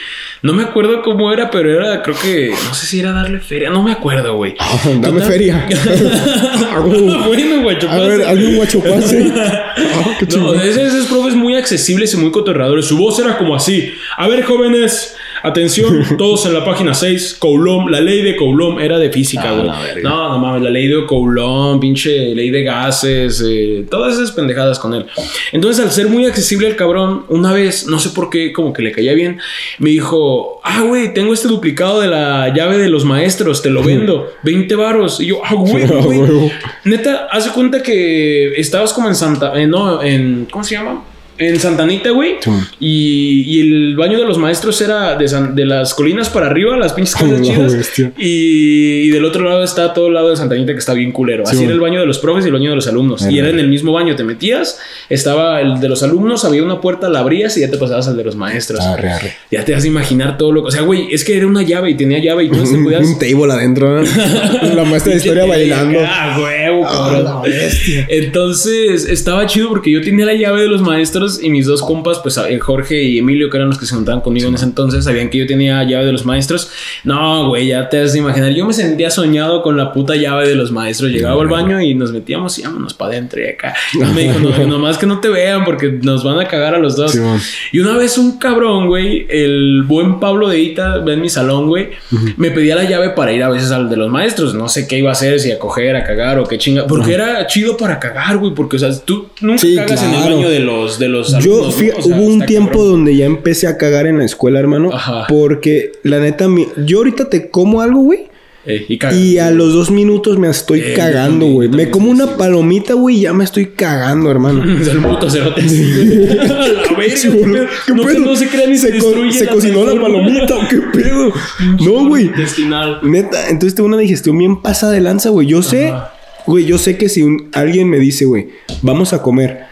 No me acuerdo cómo era, pero era, creo que, no sé si era darle feria. No me acuerdo, güey. Dame Total- feria. bueno, guachopase. A ver, un guachopase. Ah, No, esos profes muy accesibles y muy cotorradores. Su voz era como así. A ver, jóvenes, atención, todos en la página 6. Coulomb, la ley de Coulomb era de física, Ah, güey. no, no mames, la ley de Coulomb, pinche ley de gases, eh, todas esas pendejadas con él. Entonces, al ser muy accesible el cabrón, una vez, no sé por qué, como que le caía bien, me dijo, ah, güey, tengo este duplicado de la llave de los maestros, te lo vendo, 20 varos. Y yo, ah, güey, güey. Neta, haz de cuenta que estabas como en Santa. eh, no, en. ¿Cómo se llama? En Santanita, güey. Sí. Y, y el baño de los maestros era de, San- de las colinas para arriba, las pinches casas La chidas. Y, y del otro lado está todo el lado de Santanita que está bien culero. Sí, Así era el baño de los profes y el baño de los alumnos. Y era en el mismo baño. Te metías, estaba el de los alumnos, había una puerta, la abrías y ya te pasabas al de los maestros. Arre, arre. Ya te vas a imaginar todo lo que. O sea, güey, es que era una llave y tenía llave y tú te podías. un table adentro. ¿no? La maestra de historia bailando. Ah, huevo, bestia. Entonces estaba chido porque yo tenía la llave de los maestros y mis dos compas, pues eh, Jorge y Emilio, que eran los que se juntaban conmigo en ese entonces, sabían que yo tenía llave de los maestros. No, güey, ya te has de imaginar. Yo me sentía soñado con la puta llave de los maestros. Llegaba al baño y nos metíamos y vámonos para adentro y acá. Y me dijo, no, nomás que no te vean porque nos van a cagar a los dos. Sí, y una vez un cabrón, güey, el buen Pablo de Ita, ve en mi salón, güey, me pedía la llave para ir a veces al de los maestros. No sé qué iba a hacer, si a coger, a cagar o qué chinga. Porque era chido para cagar, güey, porque, o sea, tú nunca Sí, cagas en el claro. baño de los, de los Yo, sea, hubo un tiempo cabrón. donde ya empecé a cagar en la escuela, hermano. Ajá. Porque la neta, mi- yo ahorita te como algo, güey. Eh, y a los dos minutos me estoy Eh, cagando, güey. Me también como una palomita, güey, y ya me estoy cagando, hermano. El puto cerote. la verga, ¿qué no, pedo? no se crea ni se, se, co- destruye se cocinó la palomita, ¿o qué pedo? no, güey. Neta, entonces tengo una digestión bien pasa de lanza, güey. Yo sé, güey, yo sé que si un- alguien me dice, güey, vamos a comer.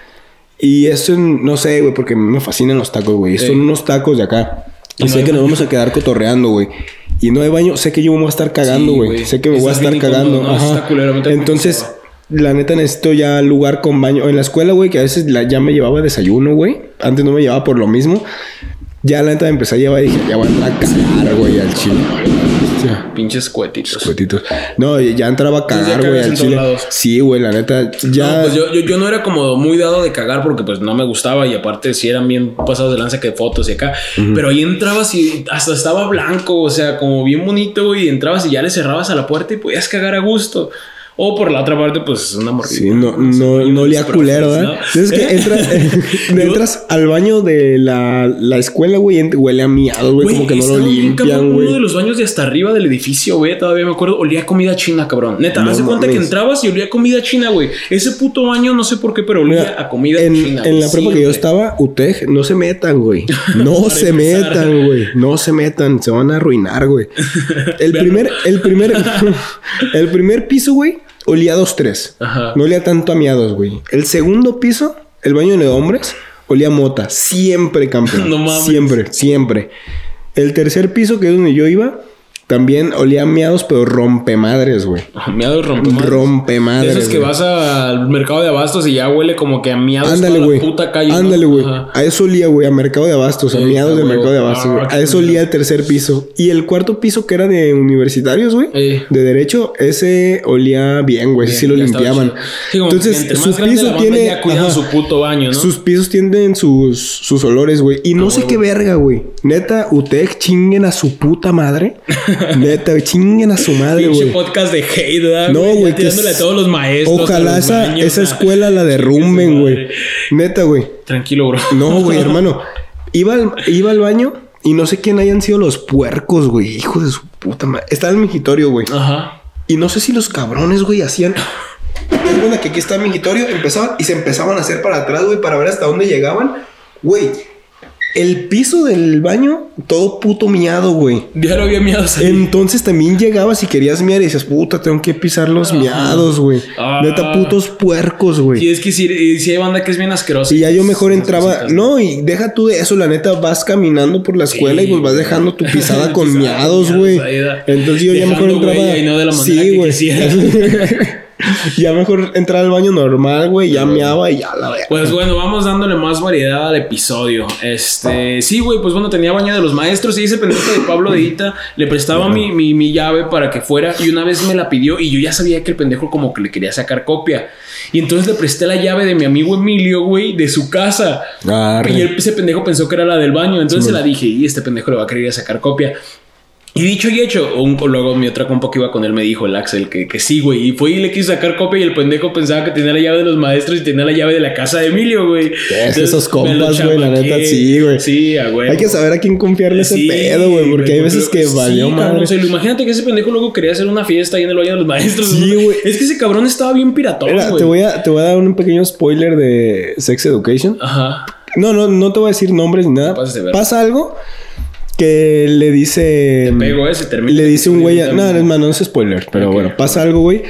Y eso, no sé, güey, porque me fascinan los tacos, güey. Son unos tacos de acá. Y, no sé que nos vamos a quedar cotorreando, güey. Y no hay baño, sé que yo me voy a estar cagando, güey. sé que me voy a estar cagando. ¿no? Ajá. Culero, Entonces, la neta necesito ya lugar con baño. En la escuela, güey, que a veces la- ya me llevaba desayuno, güey. Antes no me llevaba por lo mismo. Ya la neta me empecé a llevar y dije, ya voy a a cagar, güey, al chile. Pinches cuetitos. Cuetitos. No, ya entraba a cagar, güey, al chile. Sí, güey, la neta. Ya. No, pues yo, yo, yo no era como muy dado de cagar porque pues no me gustaba y aparte si eran bien pasados de lanza que fotos y acá. Pero ahí entrabas y hasta estaba blanco, o sea, como bien bonito, güey. Y entrabas y ya le cerrabas a la puerta y podías cagar a gusto. O por la otra parte, pues es una morrita. Sí, no, no, no olía culero, ¿verdad? ¿no? Es que entras, entras al baño de la, la escuela, güey, y huele a miados, güey, como que no lo limpian, Uno de güey. los baños de hasta arriba del edificio, güey, todavía me acuerdo, olía comida china, cabrón. Neta, No haz de cuenta que entrabas y olía comida china, güey. Ese puto baño, no sé por qué, pero olía Mira, a comida en, china. en güey, la prepa que yo estaba, UTEG, no se metan, güey. No se empezar. metan, güey. No se metan, se van a arruinar, güey. El primer, el primer, el primer piso, güey, olía a dos, tres. Ajá. No olía tanto a miados, güey. El segundo piso, el baño de hombres, olía a mota. Siempre, campeón. No mames. Siempre, siempre. El tercer piso, que es donde yo iba, también olía a miados, pero rompemadres, güey. Miados rompemadres. Rompemadres. Esos que güey. vas al mercado de abastos y ya huele como que a miados Ándale, güey. la puta calle. ¿no? Ándale, güey. Ajá. A eso olía, güey, a Mercado de Abastos, a miados a del. Mercado de Abastos, güey. Ah, A eso olía el tercer piso. Y el cuarto piso, que era de universitarios, güey, Eh. de derecho, ese olía bien, güey. Ese sí lo limpiaban. chido. Sí, como Entonces, que entre su más grande la piso banda, tiene. Ya cuidan ajá, su puto baño, ¿no? Sus pisos tienen sus, sus olores, güey. Y no sé qué verga, güey. Neta, UTEC chinguen a su puta madre. Neta, chinguen a su madre, güey. podcast de hate, ¿verdad, No, güey, Tirándole es- a todos los maestros. Ojalá los esa, baños, esa escuela la derrumben, güey. Neta, güey. Tranquilo, bro. No, güey, hermano. Iba al, iba al baño y no sé quién hayan sido los puercos, güey. Hijo de su puta madre. Estaba en el mingitorio, güey. Ajá. Y no sé si los cabrones, güey, hacían. Es buena que aquí está el mingitorio. Empezaban y se empezaban a hacer para atrás, güey, para ver hasta dónde llegaban. Güey, el piso del baño, todo puto miado, güey. Ya lo había miado ahí. Entonces también llegabas y querías miar y dices, puta, tengo que pisar los miados, güey. Ah. Neta, putos puercos, güey. Y es que si, si hay banda que es bien asquerosa. Y ya yo mejor entraba. No, y deja tú de eso, la neta, vas caminando por la escuela y pues vas dejando tu pisada con Pisada miados, güey. Entonces yo ya mejor entraba. y no de la manera sí, güey. ya mejor entrar al baño normal, güey. Ya meaba y ya la vea. Pues bueno, vamos dándole más variedad al episodio. Este, sí, güey, pues bueno, tenía baño de los maestros y ese pendejo de Pablo de Ita le prestaba mi, mi, mi llave para que fuera y una vez me la pidió y yo ya sabía que el pendejo como que le quería sacar copia. Y entonces le presté la llave de mi amigo Emilio, güey, de su casa. Arre. Y él- ese pendejo pensó que era la del baño. Entonces se la dije, y este pendejo le va a querer ir a sacar copia. Y dicho y hecho, un, luego mi otra compa que iba con él me dijo, el Axel, que, que sí, güey. Y fue y le quiso sacar copia y el pendejo pensaba que tenía la llave de los maestros y tenía la llave de la casa de Emilio, güey. Entonces, esos compas, güey, la neta, sí, güey. Sí, a güey. Hay que saber a quién confiarle ese pedo, güey. Porque hay veces que valió madre. imagínate que ese pendejo luego quería hacer una fiesta ahí en el baño de los maestros. Sí, güey. Es que ese cabrón estaba bien piratón, güey. te voy, a, te voy a dar un pequeño spoiler de Sex Education. Ajá. No, no, no te voy a decir nombres ni nada. Pasa algo que le dice. Pego ese, termina. Le dice un güey. a- No, más, no es spoiler. Pero bueno, pasa algo, güey.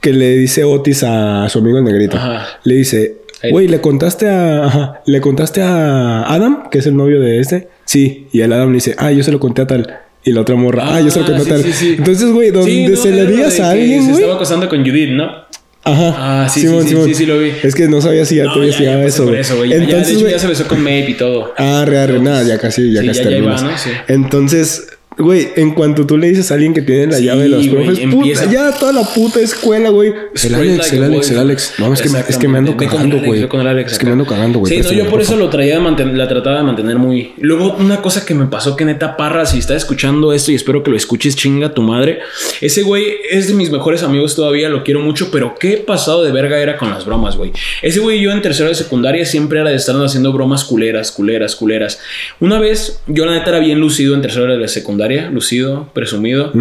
Que le dice Otis a su amigo el negrito. Ajá. Le dice. Güey, ¿le contaste a. ajá, ¿Le contaste a Adam? Que es el novio de este. Sí. Y el Adam le dice. Ah, yo se lo conté a tal. Y la otra morra. Ah, yo se lo Ah, conté a sí, tal. sí, sí. Entonces, güey, donde no, se le digas a alguien, Se estaba acostando con Judith, ¿no? Ajá. Ah, sí, sí, sí, sí, sí, lo vi. Es que no sabía si ya No, te investigaba ya pasé eso, por eso, güey. Ya- de Entonces, hecho, ya se besó con Mape y todo. Ah, re, re, nada, ya casi, ya Sí, casi ya- ya iba, ¿no? Sí. Entonces, güey, en cuanto tú le dices a alguien que tiene la Sí, llave de los güey, profes, empieza. puta, ya toda la puta escuela, güey. El Alex, el Alex, el. Alex. No, es que, me- es que me ando cagando, güey. Es que me ando cagando, güey. Sí, no, yo por eso lo traía de mantener, la trataba de mantener muy. Luego, una cosa que me pasó que neta parra, si estás escuchando esto y espero que lo escuches, chinga tu madre. Ese güey es de mis mejores amigos todavía, lo quiero mucho, pero qué pasado de verga era con las bromas, güey. Ese güey y yo en tercero de secundaria siempre era de estar haciendo bromas culeras, culeras, culeras. Una vez, yo la neta era bien lucido en tercero de secundaria, lucido, presumido,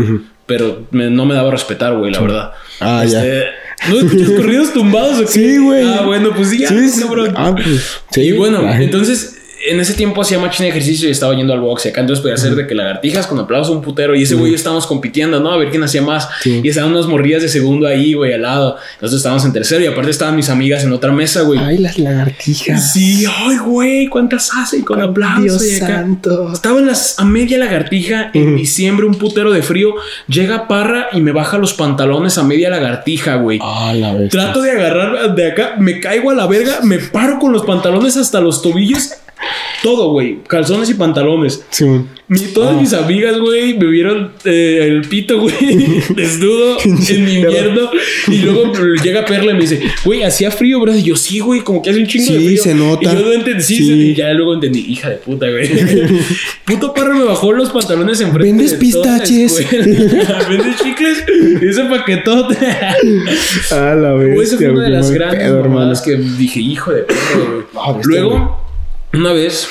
pero me- no me daba a respetar, güey, la verdad. Ah, ya. ¿No escuchas corridos tumbados o qué? Sí, güey. Ah, bueno, pues sí, ya, Sí, sí. cabrón. Ah, pues, sí. Y bueno, entonces en ese tiempo hacía machine ejercicio y estaba yendo al box y acá entonces podía hacer de que lagartijas con aplauso un putero y ese güey estábamos compitiendo, ¿no? A ver quién hacía más. Sí. Y estaban unas morrillas de segundo ahí, güey, al lado. Nosotros estábamos en tercero y aparte estaban mis amigas en otra mesa, güey. Ay, las lagartijas. Sí, ay, güey, ¿cuántas hace? Con aplauso Dios y acá. santo. Estaba en las, a media lagartija en diciembre, un putero de frío. Llega Parra y me baja los pantalones a media lagartija, güey. Ah, la vez. Trato de agarrar de acá, me caigo a la verga, me paro con los pantalones hasta los tobillos Todo, güey. Calzones y pantalones. Sí. Mi- todas mis amigas, güey, me vieron eh, el pito, güey, desnudo en invierno. Y luego llega Perla y me dice, güey, hacía frío, bro. Y yo, sí, güey, como que hace un chingo de Sí, frío. se nota. Y yo no entendí, sí, Sí. sí, y ya luego entendí, hija de puta, güey. Puto perro me bajó los pantalones enfrente. ¿Vendes de pistaches? ¿Vendes chicles? Ese paquetote. A la vez. Güey, esa fue una de las grandes mamadas que dije, hijo de puta, güey. Ah, Luego, una vez,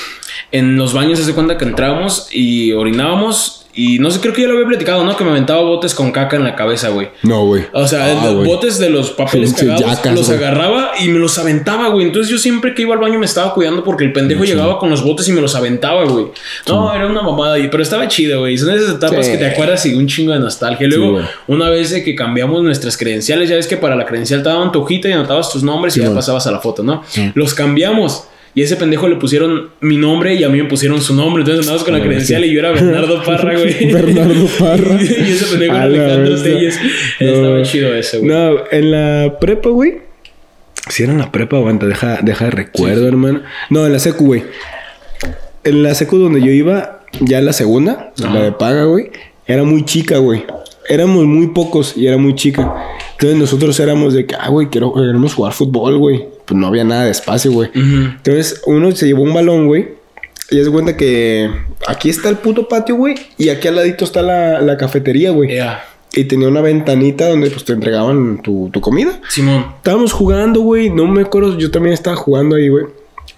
en los baños se hace cuenta que entrábamos y orinábamos. Y no sé, creo que ya lo había platicado, ¿no? Que me aventaba botes con caca en la cabeza, güey. No, güey. O sea, Ah, botes de los papeles Pinche cagados yacas, los agarraba y me los aventaba, güey. Entonces yo siempre que iba al baño me estaba cuidando porque el pendejo llegaba con los botes y me los aventaba, güey. No, era una mamada, pero estaba chido, güey. Son esas etapas Sí. que te acuerdas y un chingo de nostalgia. Luego, una vez de que cambiamos nuestras credenciales, ya ves que para la credencial te daban tu hojita y anotabas tus nombres y ya pasabas a la foto, ¿no? Los cambiamos. Y ese pendejo le pusieron mi nombre y a mí me pusieron su nombre. Entonces andabas con la Ah, credencial y yo era Bernardo Parra, güey. Bernardo Parra. y ese pendejo era Alejandro. Telles. No. Estaba chido ese, güey. No, en la prepa, güey. Si era en la prepa, aguanta, deja, deja de recuerdo, hermano. No, en la secu, güey. En la secu donde yo iba, ya en la segunda, Ajá. la de paga, güey, era muy chica, güey. Éramos muy pocos y era muy chica. Entonces nosotros éramos de que, ah, güey, quiero, queremos jugar fútbol, güey. Pues no había nada de espacio, güey. Entonces uno se llevó un balón, güey. Y es cuenta que aquí está el puto patio, güey. Y aquí al ladito está la, la cafetería, güey. Y tenía una ventanita donde pues te entregaban tu, tu comida. Simón. Estábamos jugando, güey. No me acuerdo, yo también estaba jugando ahí, güey.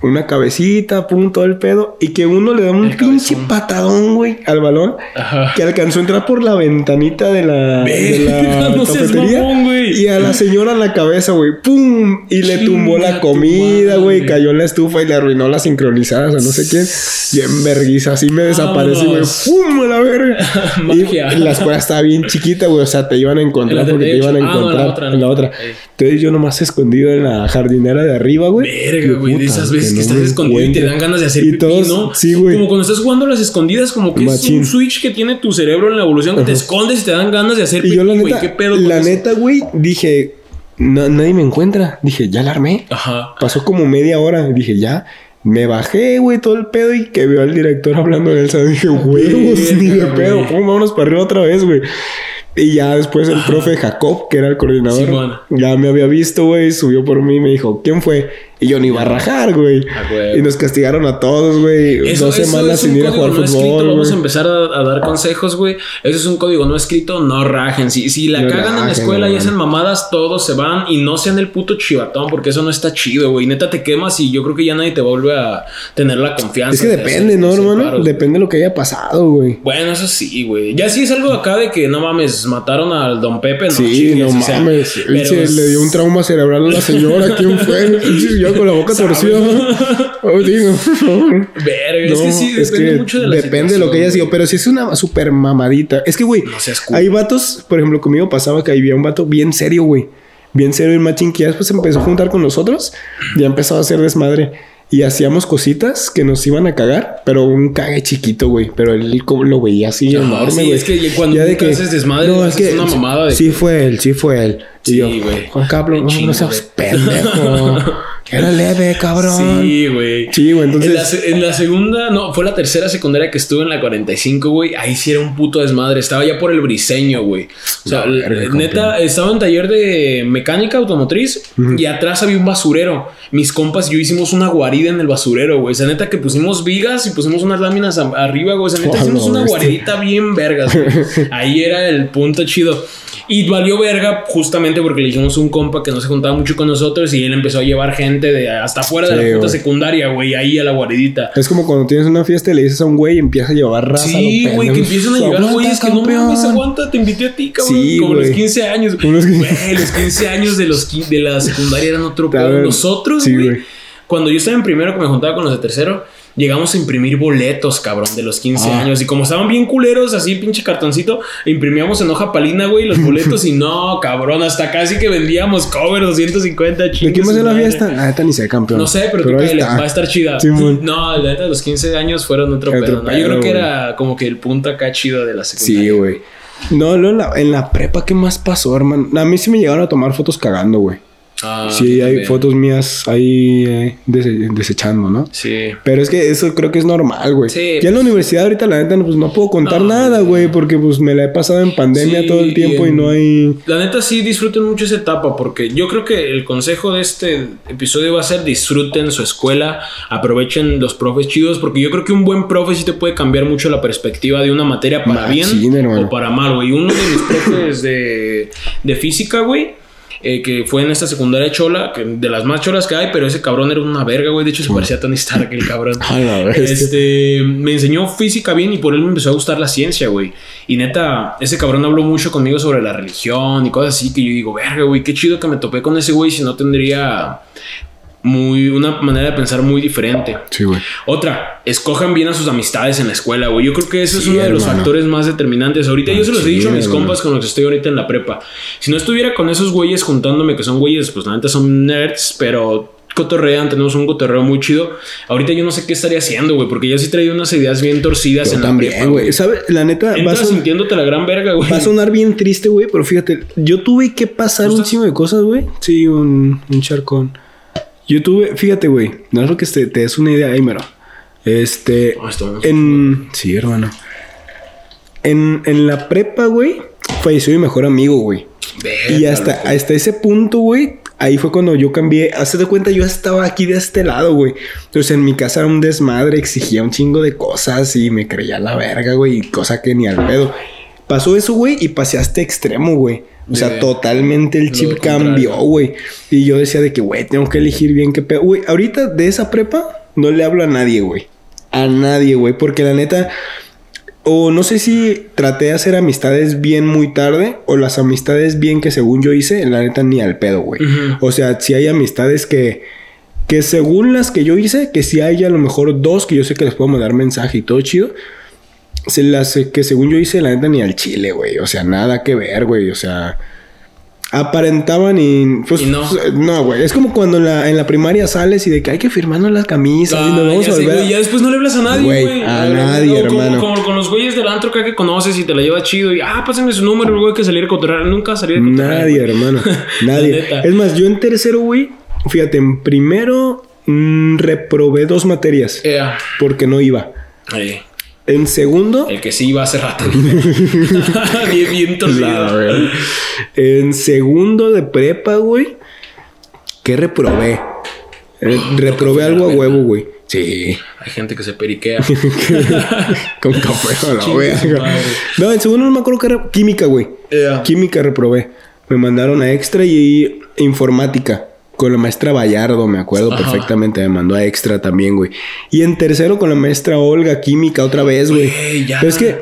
Una cabecita, pum, todo el pedo. Y que uno le da un El pinche cabezón. patadón, güey, al balón. Ajá. Que alcanzó a entrar por la ventanita de la, de la no cafetería. mamón, güey. y a la señora en la cabeza, güey. ¡Pum! Y le tumbó la comida, güey. Cayó en la estufa y le arruinó las sincronizadas a no sé quién. Bien verguiza. Así me desaparecí, güey. ¡Pum! A la verga. Y la escuela estaba bien chiquita, güey. O sea, te iban a encontrar En porque te 38. iban a Ah, no, en la encontrar otra, en la otra. Entonces yo nomás escondido en la jardinera de arriba, güey. Verga, güey. De esas veces que, no estás escondido y te dan ganas de hacer Y pipí, todos- ¿no? Sí, güey. Como cuando estás jugando a las escondidas, como que es un switch que tiene tu cerebro en la evolución que te escondes y te dan ganas de hacer Y pipí, yo la güey. neta, ¿Qué pedo con la eso? neta, güey, dije, "Na- nadie me encuentra. Dije, ya la armé. Ajá. Pasó como media hora. Dije, ya. Me bajé, güey, todo el pedo y que veo al director hablando en el salón. Dije, huevos, ni de pedo. güey. ¿Cómo vámonos para arriba otra vez, güey? Y ya después el profe Jacob, que era el coordinador, ya me había visto, güey, subió por mí y me dijo, ¿quién fue? Y yo ni iba a rajar, güey. Ah. Y nos castigaron a todos, güey. Eso- Dos eso semanas sin ir a jugar no escrito. fútbol, Vamos a empezar a, a dar consejos, güey. Eso es un código no escrito. No rajen. Si, si la No cagan en la escuela y hacen mamadas, todos se van y no sean el puto chivatón porque eso no está chido, güey. Neta te quemas y yo creo que ya nadie te vuelve a tener la confianza. Es que de depende, hacer- ¿no, hermano? Depende de lo que haya pasado, güey. Bueno, eso sí, güey. Ya sí es algo acá de que no mames, mataron al don Pepe, no Sí, no o sea, mames. pero Se le dio un trauma cerebral a la señora. ¿Quién fue? Yo con la boca torcida. Oh, digo. Verga, es que sí, es depende que mucho de la depende de lo que haya sido. Pero si es una super mamadita. Es que, güey, No seas hay vatos, por ejemplo, conmigo pasaba que había un vato bien serio, güey. Bien serio y machín que ya después empezó a juntar con nosotros. Ya empezó a hacer desmadre. Y hacíamos cositas que nos iban a cagar, pero un cague chiquito, güey. Pero él lo veía así Ajá, enorme, sí, güey. es que cuando nunca haces desmadre, haces una mamada de Sí fue él, sí fue él. Sí, güey. Juan Pablo, no, no seas de- pendejo. Era leve, cabrón. Sí, güey. Sí, güey, entonces- En la, se- en la segunda, no, fue la tercera secundaria que estuve en la 45, güey. Ahí sí era un puto desmadre. Estaba ya por el briseño, güey. O sea, La neta, estaba en taller de mecánica automotriz y atrás había un basurero. Mis compas y yo hicimos una guarida en el basurero, güey. O sea, neta que pusimos vigas y pusimos unas láminas a- arriba, güey. O sea, neta Oh, hicimos no, una guaridita bien vergas, güey. Ahí era el punto chido. Y valió verga justamente porque le dijimos un compa que no se juntaba mucho con nosotros y él empezó a llevar gente de hasta fuera de Sí, la puta güey. secundaria, güey, ahí a la guaridita. Es como cuando tienes una fiesta y le dices a un güey y empieza a llevar raza. Sí, güey, que empiezan a llegar güeyes que no mames, aguanta, te invité a ti, cabrón. Sí, como güey. los 15 años. Unos Güey, los 15 años de, los, de la secundaria eran otro pedo. Nosotros, Sí, güey, güey. cuando yo estaba en primero, que me juntaba con los de tercero, llegamos a imprimir boletos, cabrón, de los 15 Ah. años. Y como estaban bien culeros, así pinche cartoncito, imprimíamos en hoja palina, güey, los boletos. y no, cabrón, hasta casi que vendíamos cover 250 ¿De chingas. quién va a ser la fiesta? La neta ni sé, campeón. No sé, pero, tú cállale, está. va a estar chida. No, la neta, los 15 años fueron otro, Otro pedo. ¿no? Yo creo que era como que el punto acá chido de la secundaria. Sí, güey. No, no, en la, en la prepa, ¿qué más pasó, hermano? A mí sí me llegaron a tomar fotos cagando, güey. Ah, sí, hay fotos mías ahí eh, dese- desechando, ¿no? Sí. Pero es que eso creo que es normal, güey. Sí, ya en la pues- universidad ahorita la neta pues no puedo contar No, nada, güey. porque pues me la he pasado en pandemia Sí, todo el tiempo y, en- no hay... La neta sí disfruten mucho esa etapa porque yo creo que el consejo de este episodio va a ser disfruten su escuela, aprovechen los profes chidos porque yo creo que un buen profe sí te puede cambiar mucho la perspectiva de una materia para bien hermano. o para mal, güey. Uno de mis profes de, de física, güey. Eh, que fue en esta secundaria chola, que de las más cholas que hay, pero ese cabrón era una verga, güey. De hecho, se parecía a Tony Stark, el cabrón. Este, me enseñó física bien y por él me empezó a gustar la ciencia, güey. Y neta, ese cabrón habló mucho conmigo sobre la religión y cosas así que yo digo, verga, güey, qué chido que me topé con ese güey si no tendría muy una manera de pensar muy diferente. Sí, güey. Otra, escojan bien a sus amistades en la escuela, güey. Yo creo que ese es uno de los factores más determinantes. Ahorita yo se los he dicho a mis hermano. compas con los que estoy ahorita en la prepa. Si no estuviera con esos güeyes juntándome, que son güeyes, pues la neta son nerds, pero cotorrean, tenemos un cotorreo muy chido. Ahorita yo no sé qué estaría haciendo, güey, porque yo sí traía unas ideas bien torcidas Yo en la prepa, güey. ¿Sabes? La neta, va a, sintiéndote la gran verga, güey. va a sonar bien triste, güey, pero fíjate, yo tuve que pasar un chingo de cosas, güey. Sí, un, un charcón. Yo tuve, fíjate, güey, no es lo que te, te des una idea ahí, mero. Este, Ah, en... Sí, hermano. En, en la prepa, güey, falleció mi mejor amigo, güey. Y hasta, loco. hasta ese punto, güey, ahí fue cuando yo cambié. Hazte de cuenta, yo estaba aquí de este lado, güey. Entonces en mi casa era un desmadre, exigía un chingo de cosas y me creía la verga, güey, cosa que ni al pedo. Pasó eso, güey, y pasé a este extremo, güey. O sea, De- totalmente el chip cambió, güey. Y yo decía de que, güey, tengo que elegir bien qué pedo. Güey, ahorita de esa prepa no le hablo a nadie, güey. A nadie, güey. Porque la neta, o no sé si traté de hacer amistades bien muy tarde o las amistades bien que según yo hice, la neta ni al pedo, güey. O sea, si hay amistades que que según las que yo hice, que si hay a lo mejor dos que yo sé que les puedo mandar mensaje y todo chido, se las que según yo hice, la neta ni al chile, güey. O sea, nada que ver, güey. O sea, aparentaban y pues Y no. no, güey. Es como cuando en la, en la primaria sales y de que hay que firmarnos las camisas y nos Ah, vamos ya a sé, volver. güey, ya después no le hablas a nadie, Güey, güey. a Eh, nadie, hermano. Como, con los güeyes del antro acá que conoces y te la llevas chido y, ah, pásenme su número, hay que salir a cotorrear. Nunca salir a cotorrear. Nadie, güey. hermano. Nadie. Es más, yo en tercero, güey, fíjate, en primero mm, reprobé dos materias Eh, porque no iba. ahí. En segundo, El que sí iba hace rato. bien, bien torcido. En segundo de prepa, güey. ¿Qué reprobé? Eh, reprobé algo a huevo, güey. Sí. Hay gente que se periquea. Con café a la. No, en segundo no me acuerdo qué era. Química, güey. Yeah. Química reprobé. Me mandaron a extra y informática. Con la maestra Vallardo, me acuerdo Ajá. perfectamente. Me mandó a extra también, güey. Y en tercero con la maestra Olga, química otra vez, güey. Güey, ya. Pero es que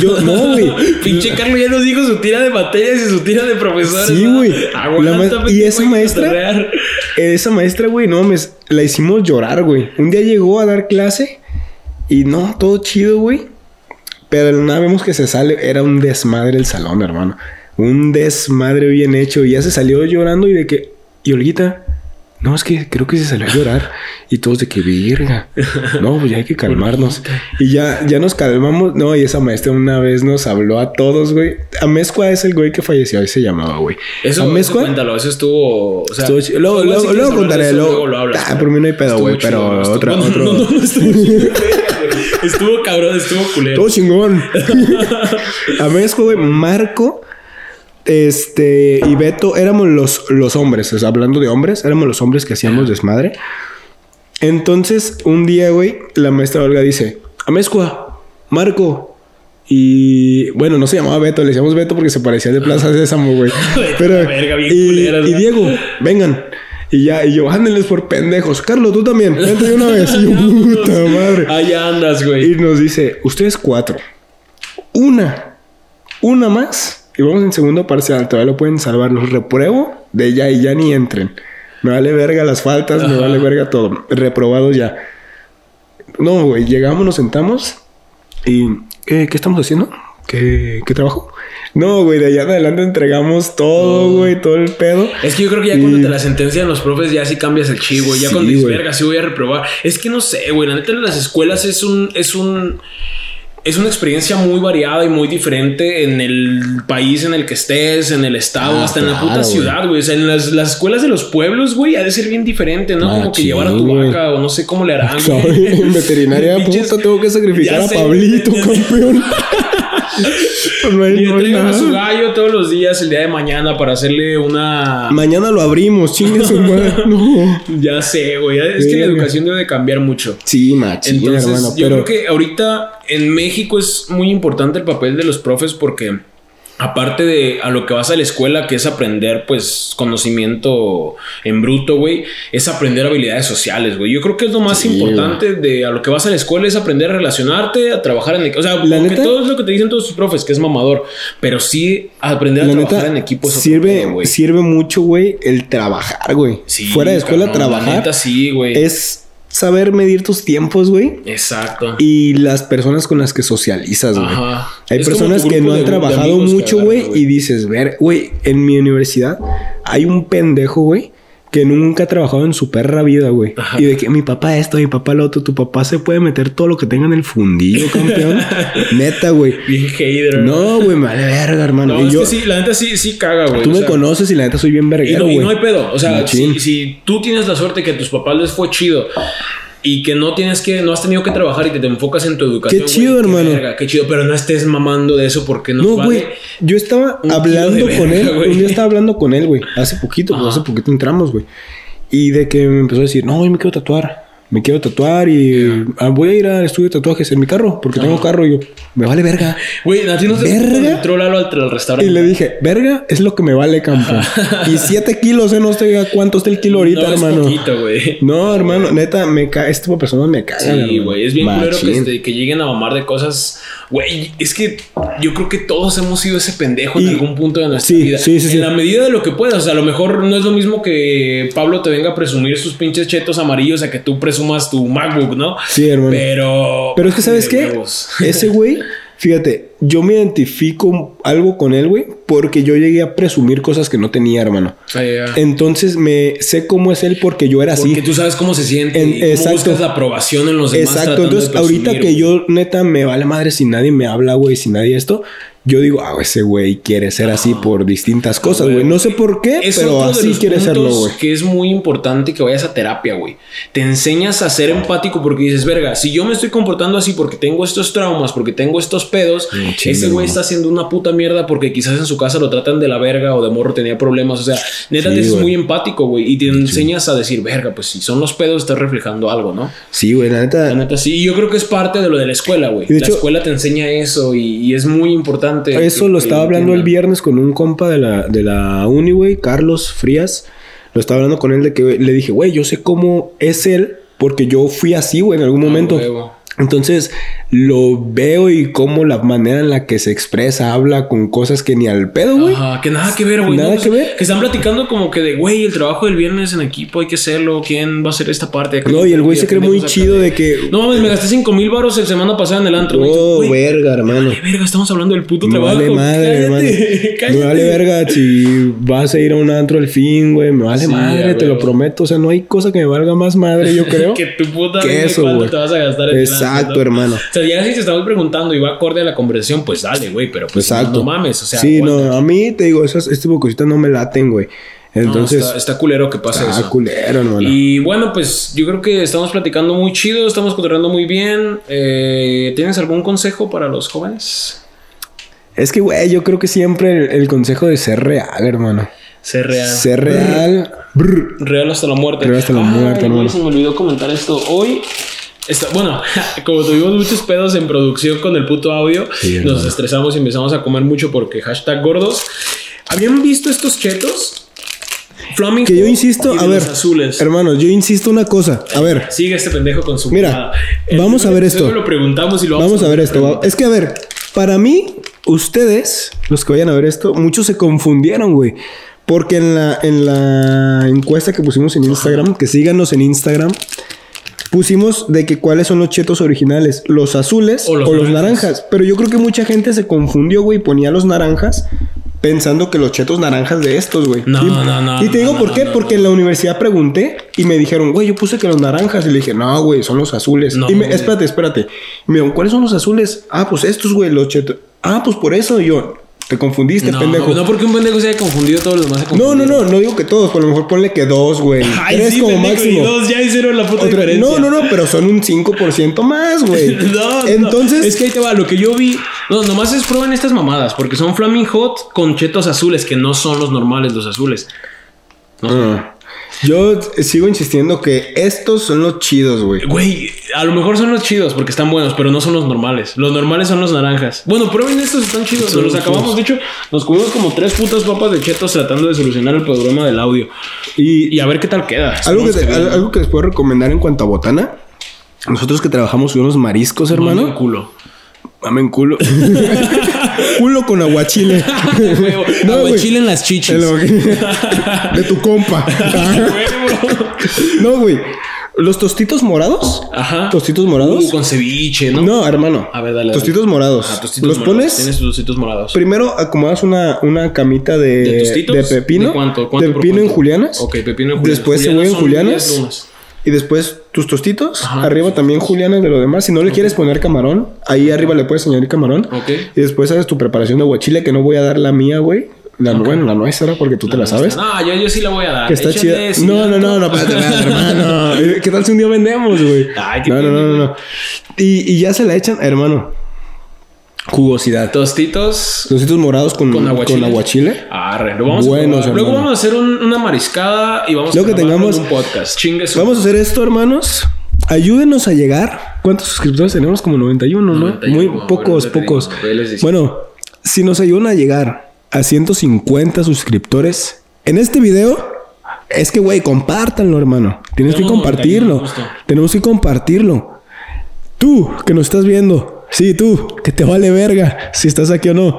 yo, no, güey. Pinche Carlos ya nos dijo su tira de materias y su tira de profesores. Sí, güey. Ma- y esa maestra- cotorrear. Esa maestra, güey, no mames, la hicimos llorar, güey. Un día llegó a dar clase y no, todo chido, güey. Pero nada vemos que se sale, era un desmadre el salón, hermano. Un desmadre bien hecho. Y ya se salió llorando y de que, y Olguita, no, es que creo que se salió a llorar. Y todos de que, verga. No, pues ya hay que calmarnos. Y ya, ya nos calmamos. No, y esa maestra una vez nos habló a todos, güey. Amezcua es el güey que falleció, ahí se llamaba, güey. Eso, eso Amezcua cuéntalo, eso estuvo. O sea, Estuvo chido. Luego, luego, si luego contaré. eso, Luego, lo hablas. Ah, por mí no hay pedo, güey. Pero no, estuvo- otra, no, otro. No, no, no, estuvo. Estuvo cabrón, estuvo culero. Todo chingón. A México, güey, Marco, este, y Beto, éramos los, los hombres, o sea, hablando de hombres, éramos los hombres que hacíamos desmadre. Entonces, un día, güey, la maestra Olga dice, Amezcua, Marco. Y bueno, no se llamaba Beto, le decíamos Beto porque se parecía de Plaza Sésamo, güey. Pero, La verga, bien y. Diego, vengan. Y ya, y yo, ándenles por pendejos. Carlos, tú también, vente de una vez. Y yo, puta madre. Allá andas, güey. Y nos dice, ustedes cuatro. Una. Una más. Y vamos en segundo parcial. Todavía lo pueden salvar. Los repruebo de ya y ya ni entren. Me vale verga las faltas, me vale verga todo. Reprobados ya. No, güey. Llegamos, nos sentamos. Y... ¿Qué, qué estamos haciendo? ¿Qué, qué trabajo? No, güey. De allá en adelante entregamos todo, güey. Todo el pedo. Es que yo creo que ya Y- cuando te la sentencian los profes ya sí cambias el chivo. Ya Sí, cuando dices, verga, sí voy a reprobar. Es que no sé, güey. La neta en las escuelas es un... Es un es una experiencia muy variada y muy diferente en el país en el que estés, en el estado, Ah, hasta en la puta ciudad, güey. O sea, en las, las escuelas de los pueblos, güey, ha de ser bien diferente, ¿no? Como que llevar a tu vaca o no sé cómo le harán, güey. en veterinaria, puta, tengo que sacrificar a Pablito, campeón. Y entregan a su gallo todos los días el día de mañana para hacerle una... Mañana lo abrimos, madre. No. Ya sé, güey. Es que la educación debe de cambiar mucho. Sí, machín, Entonces, hermano. yo creo que ahorita en México es muy importante el papel de los profes porque aparte de a lo que vas a la escuela, que es aprender pues conocimiento en bruto, güey, es aprender habilidades sociales, güey. Yo creo que es lo más Sí, importante de a lo que vas a la escuela es aprender a relacionarte, a trabajar en equipo. O sea, La neta- todo es lo que te dicen todos tus profes, que es mamador, pero sí aprender a la trabajar neta en equipo es otro sirve, pedo, güey. sirve mucho, güey, el trabajar, güey. Sí, Fuera de escuela, cabrón, la trabajar neta, sí, güey. es saber medir tus tiempos, güey. Exacto. Y las personas con las que socializas, güey. Ajá. Hay Es personas que no han trabajado mucho, güey, y dices, ver, güey, en mi universidad hay un pendejo, güey, que nunca ha trabajado en su perra vida, güey. Ajá. Y de que mi papá esto, mi papá lo otro, tu papá se puede meter todo lo que tenga en el fundillo, campeón. Neta, güey. Hater. No, güey, me vale verga, hermano. No, y es yo, que sí, la neta sí, sí caga, güey. tú me sea, conoces y la neta soy bien verguero, no, güey. y no hay pedo. O sea, si, si tú tienes la suerte que a tus papás les fue chido y que no tienes que, no has tenido que trabajar y que te enfocas en tu educación. Qué chido, hermano. verga, qué chido, pero no estés mamando de eso porque no, No, vale. güey. Yo estaba hablando con él. güey. Un día estaba hablando con él, güey. Hace poquito, pues, hace poquito entramos, güey. Y de que me empezó a decir, no, yo me quiero tatuar. Me quiero tatuar y ah, voy a ir al estudio de tatuajes en mi carro, porque tengo carro. Y yo, me vale verga. Güey, a ti no te entró Lalo al, al restaurante. Y le dije, verga es lo que me vale, campeón. y siete kilos, eh, no sé cuánto está el kilo ahorita, no, hermano. Es poquito, güey. No, hermano, neta, me cae, este tipo de personas me cagan. Sí, güey, es bien culero que, este, que lleguen a mamar de cosas. Güey, es que yo creo que todos hemos sido ese pendejo en Y- algún punto de nuestra sí, vida. sí, sí, en sí. la medida de lo que puedas. O sea, a lo mejor no es lo mismo que Pablo te venga a presumir sus pinches chetos amarillos a que tú presumas tu MacBook, ¿no? Sí, hermano. Pero. Pero es que, ¿sabes qué? huevos. Ese güey, fíjate, yo me identifico algo con él, güey, porque yo llegué a presumir cosas que no tenía, hermano. Ah, ya. Entonces me sé cómo es él porque yo era así. Porque tú sabes cómo se siente En- y cómo exacto. buscas la aprobación en los demás. Exacto, entonces de ahorita que yo neta me vale madre si nadie me habla, güey, si nadie esto, yo digo, ah, ese güey quiere ser así por distintas cosas, güey. No sé por qué, Es pero así quiere serlo, güey. Que es muy importante que vayas a terapia, güey. Te enseñas a ser empático porque dices, verga, si yo me estoy comportando así porque tengo estos traumas, porque tengo estos pedos, Mm, ese güey está haciendo una puta mierda porque quizás en su casa lo tratan de la verga o de morro tenía problemas. O sea, neta, Sí, te güey. muy empático, güey. Y te enseñas a decir, verga, pues si son los pedos, estás reflejando algo, ¿no? Sí, güey, la neta. La neta, sí. Y yo creo que es parte de lo de la escuela, güey. La hecho- escuela te enseña eso y, y es muy importante. Eso lo estaba hablando el viernes con un compa de la, de la uni, güey, Carlos Frías. Lo estaba hablando con él de que le dije, güey, yo sé cómo es él porque yo fui así, güey, en algún momento. Ah, huevo. Entonces lo veo y cómo la manera en la que se expresa, habla con cosas que ni al pedo, güey. Ajá, que nada que ver, güey. Nada ¿no? que ver. Que están platicando como que de, güey, el trabajo del viernes en equipo hay que hacerlo. ¿Quién va a hacer esta parte? No, y el güey se cree muy chido de que. No mames, me gasté 5 mil baros el semana pasada en el antro. güey. Oh, Güey, verga, hermano. Ay, verga, estamos hablando del puto Me trabajo. vale madre, hermano. Me vale verga si vas a ir a un antro al fin, güey. Me vale Sí, madre, te lo prometo. O sea, no hay cosa que me valga más madre, yo creo. que tu puta que eso, ¿cuánto te vas a gastar en el Exacto, antro, no? hermano. Sea, ya si te estamos preguntando y va acorde a la conversación, pues dale, güey, pero pues Exacto. no, no mames, o sea, sí, aguanta. no, a mí te digo, esas, este tipo de cositas no me laten, güey. No, Entonces, está, está culero que pase está eso. culero, hermano. Y bueno, pues yo creo que estamos platicando muy chido, estamos cotorreando muy bien. Eh, ¿Tienes algún consejo para los jóvenes? Es que, güey, yo creo que siempre el, el consejo de ser real, hermano. Ser real. Ser real. brr. Real hasta la muerte. Real hasta la muerte, Ay, hermano. se me olvidó comentar esto. Hoy, está, bueno, como tuvimos muchos pedos en producción con el puto audio, Sí, nos estresamos y empezamos a comer mucho porque hashtag gordos. ¿Habían visto estos chetos? Flamingo Que yo insisto, y a ver, azules. hermanos, yo insisto una cosa. A ver, Sigue este pendejo con su Mira. El vamos a ver esto. Lo preguntamos y lo vamos a ver esto. Es que, a ver, para mí, ustedes, los que vayan a ver esto, muchos se confundieron, güey. Porque en la, en la encuesta que pusimos en Instagram, que síganos en Instagram, pusimos de que cuáles son los chetos originales, los azules O o los naranjas. Pero yo creo que mucha gente se confundió, güey, ponía los naranjas. pensando que los chetos naranjas de estos, güey. No, y, no, no, Y te digo no, por qué, no, porque en la universidad pregunté y me dijeron, güey, yo puse que los naranjas. Y le dije, no, güey, son los azules. No, y me, espérate, espérate. Y me dijeron, ¿cuáles son los azules? Ah, pues estos, güey, los chetos. Ah, pues por eso. Y yo, te confundiste, No, pendejo. no porque un pendejo se haya confundido, todos los demás se No, no, no, no digo que todos, por lo mejor ponle que dos, güey. Tres sí, como pendejo, máximo. y dos ya hicieron la puta Otra- diferencia. no, no, no, pero son un 5% más, güey. No, no. Entonces, es que ahí te va, lo que yo vi. No, nomás es prueben estas mamadas, porque son Flaming Hot con chetos azules, que no son los normales, los azules. Ah. Yo sigo insistiendo que estos son los chidos, güey. Güey, a lo mejor son los chidos porque están buenos, pero no son los normales. Los normales son los naranjas. Bueno, prueben estos, están chidos. Son los acabamos, de hecho, nos comimos como tres putas papas de chetos tratando de solucionar el problema del audio. Y, Y a ver qué tal queda. algo, que, algo que les puedo recomendar en cuanto a botana. Nosotros que trabajamos con unos mariscos, hermano. un culo. Mamen culo. culo con aguachile. No. Aguachile en las chichis. De tu compa. no, güey. Los tostitos morados. Ajá. Tostitos morados. Uh, con ceviche, ¿no? No, hermano. A ver, dale, dale. Tostitos morados. Ah, tostitos los morados. pones. Tienes tostitos morados. Primero acomodas una, una camita de, ¿De tostitos? de pepino. ¿De cuánto? ¿Cuánto de pepino en julianas. Ok, pepino en julianas. Después cebolla en julianas. Y después tus tostitos. Ajá. Arriba también julianas de lo demás. Si no le quieres poner camarón, ahí arriba le puedes añadir camarón. Ok. Y después haces tu preparación de aguachile, que no voy a dar la mía, güey. La, Bueno, la nuestra porque tú te la sabes. No, yo, yo sí la voy a dar. Que está chida. No, no, no, no, espérate, hermano. ¿Qué tal si un día vendemos, güey? Ay, ¿qué No, no, no, no, no. Y, y ya se la echan, hermano. Jugosidad. Tostitos Tostitos morados con, con aguachile. con aguachile. Arre, lo vamos Buenos, a. Luego vamos a hacer un- una mariscada y vamos Luego a que tengamos- en un podcast. Vamos a hacer esto, hermanos. Ayúdenos a llegar. ¿Cuántos suscriptores tenemos? Como 91, ¿no? 91, Muy pocos, pocos. Bueno, si nos ayudan a llegar a 150 suscriptores en este video, es que, güey, compártanlo, hermano. Tienes que compartirlo. 91 justo. Tenemos que compartirlo. Tú, que nos estás viendo. Sí, tú, que te vale verga si estás aquí o no.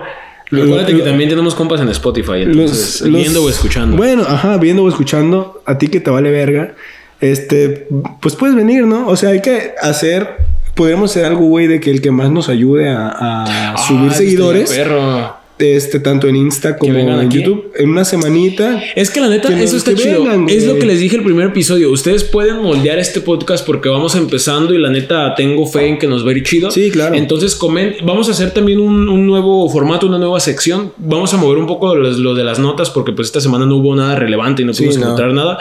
Recuérdate Lo- que también tenemos compas en Spotify, entonces, los- los- viendo o escuchando. Bueno, ajá, viendo o escuchando. A ti que te vale verga. Este, pues puedes venir, ¿no? O sea, hay que hacer. Podríamos hacer algo, güey, de que el que más nos ayude a, a Ah, subir seguidores. perro. Este, tanto en Insta como en aquí. YouTube. En una semanita. Es que la neta, Que eso está chido. vengan, es lo que les dije el primer episodio. Ustedes pueden moldear este podcast porque vamos empezando y la neta tengo fe en que nos va a ir chido. Sí, claro. Entonces, comen, vamos a hacer también un, un nuevo formato, una nueva sección. Vamos a mover un poco lo, lo de las notas porque pues esta semana no hubo nada relevante y no Sí, pudimos no. encontrar nada.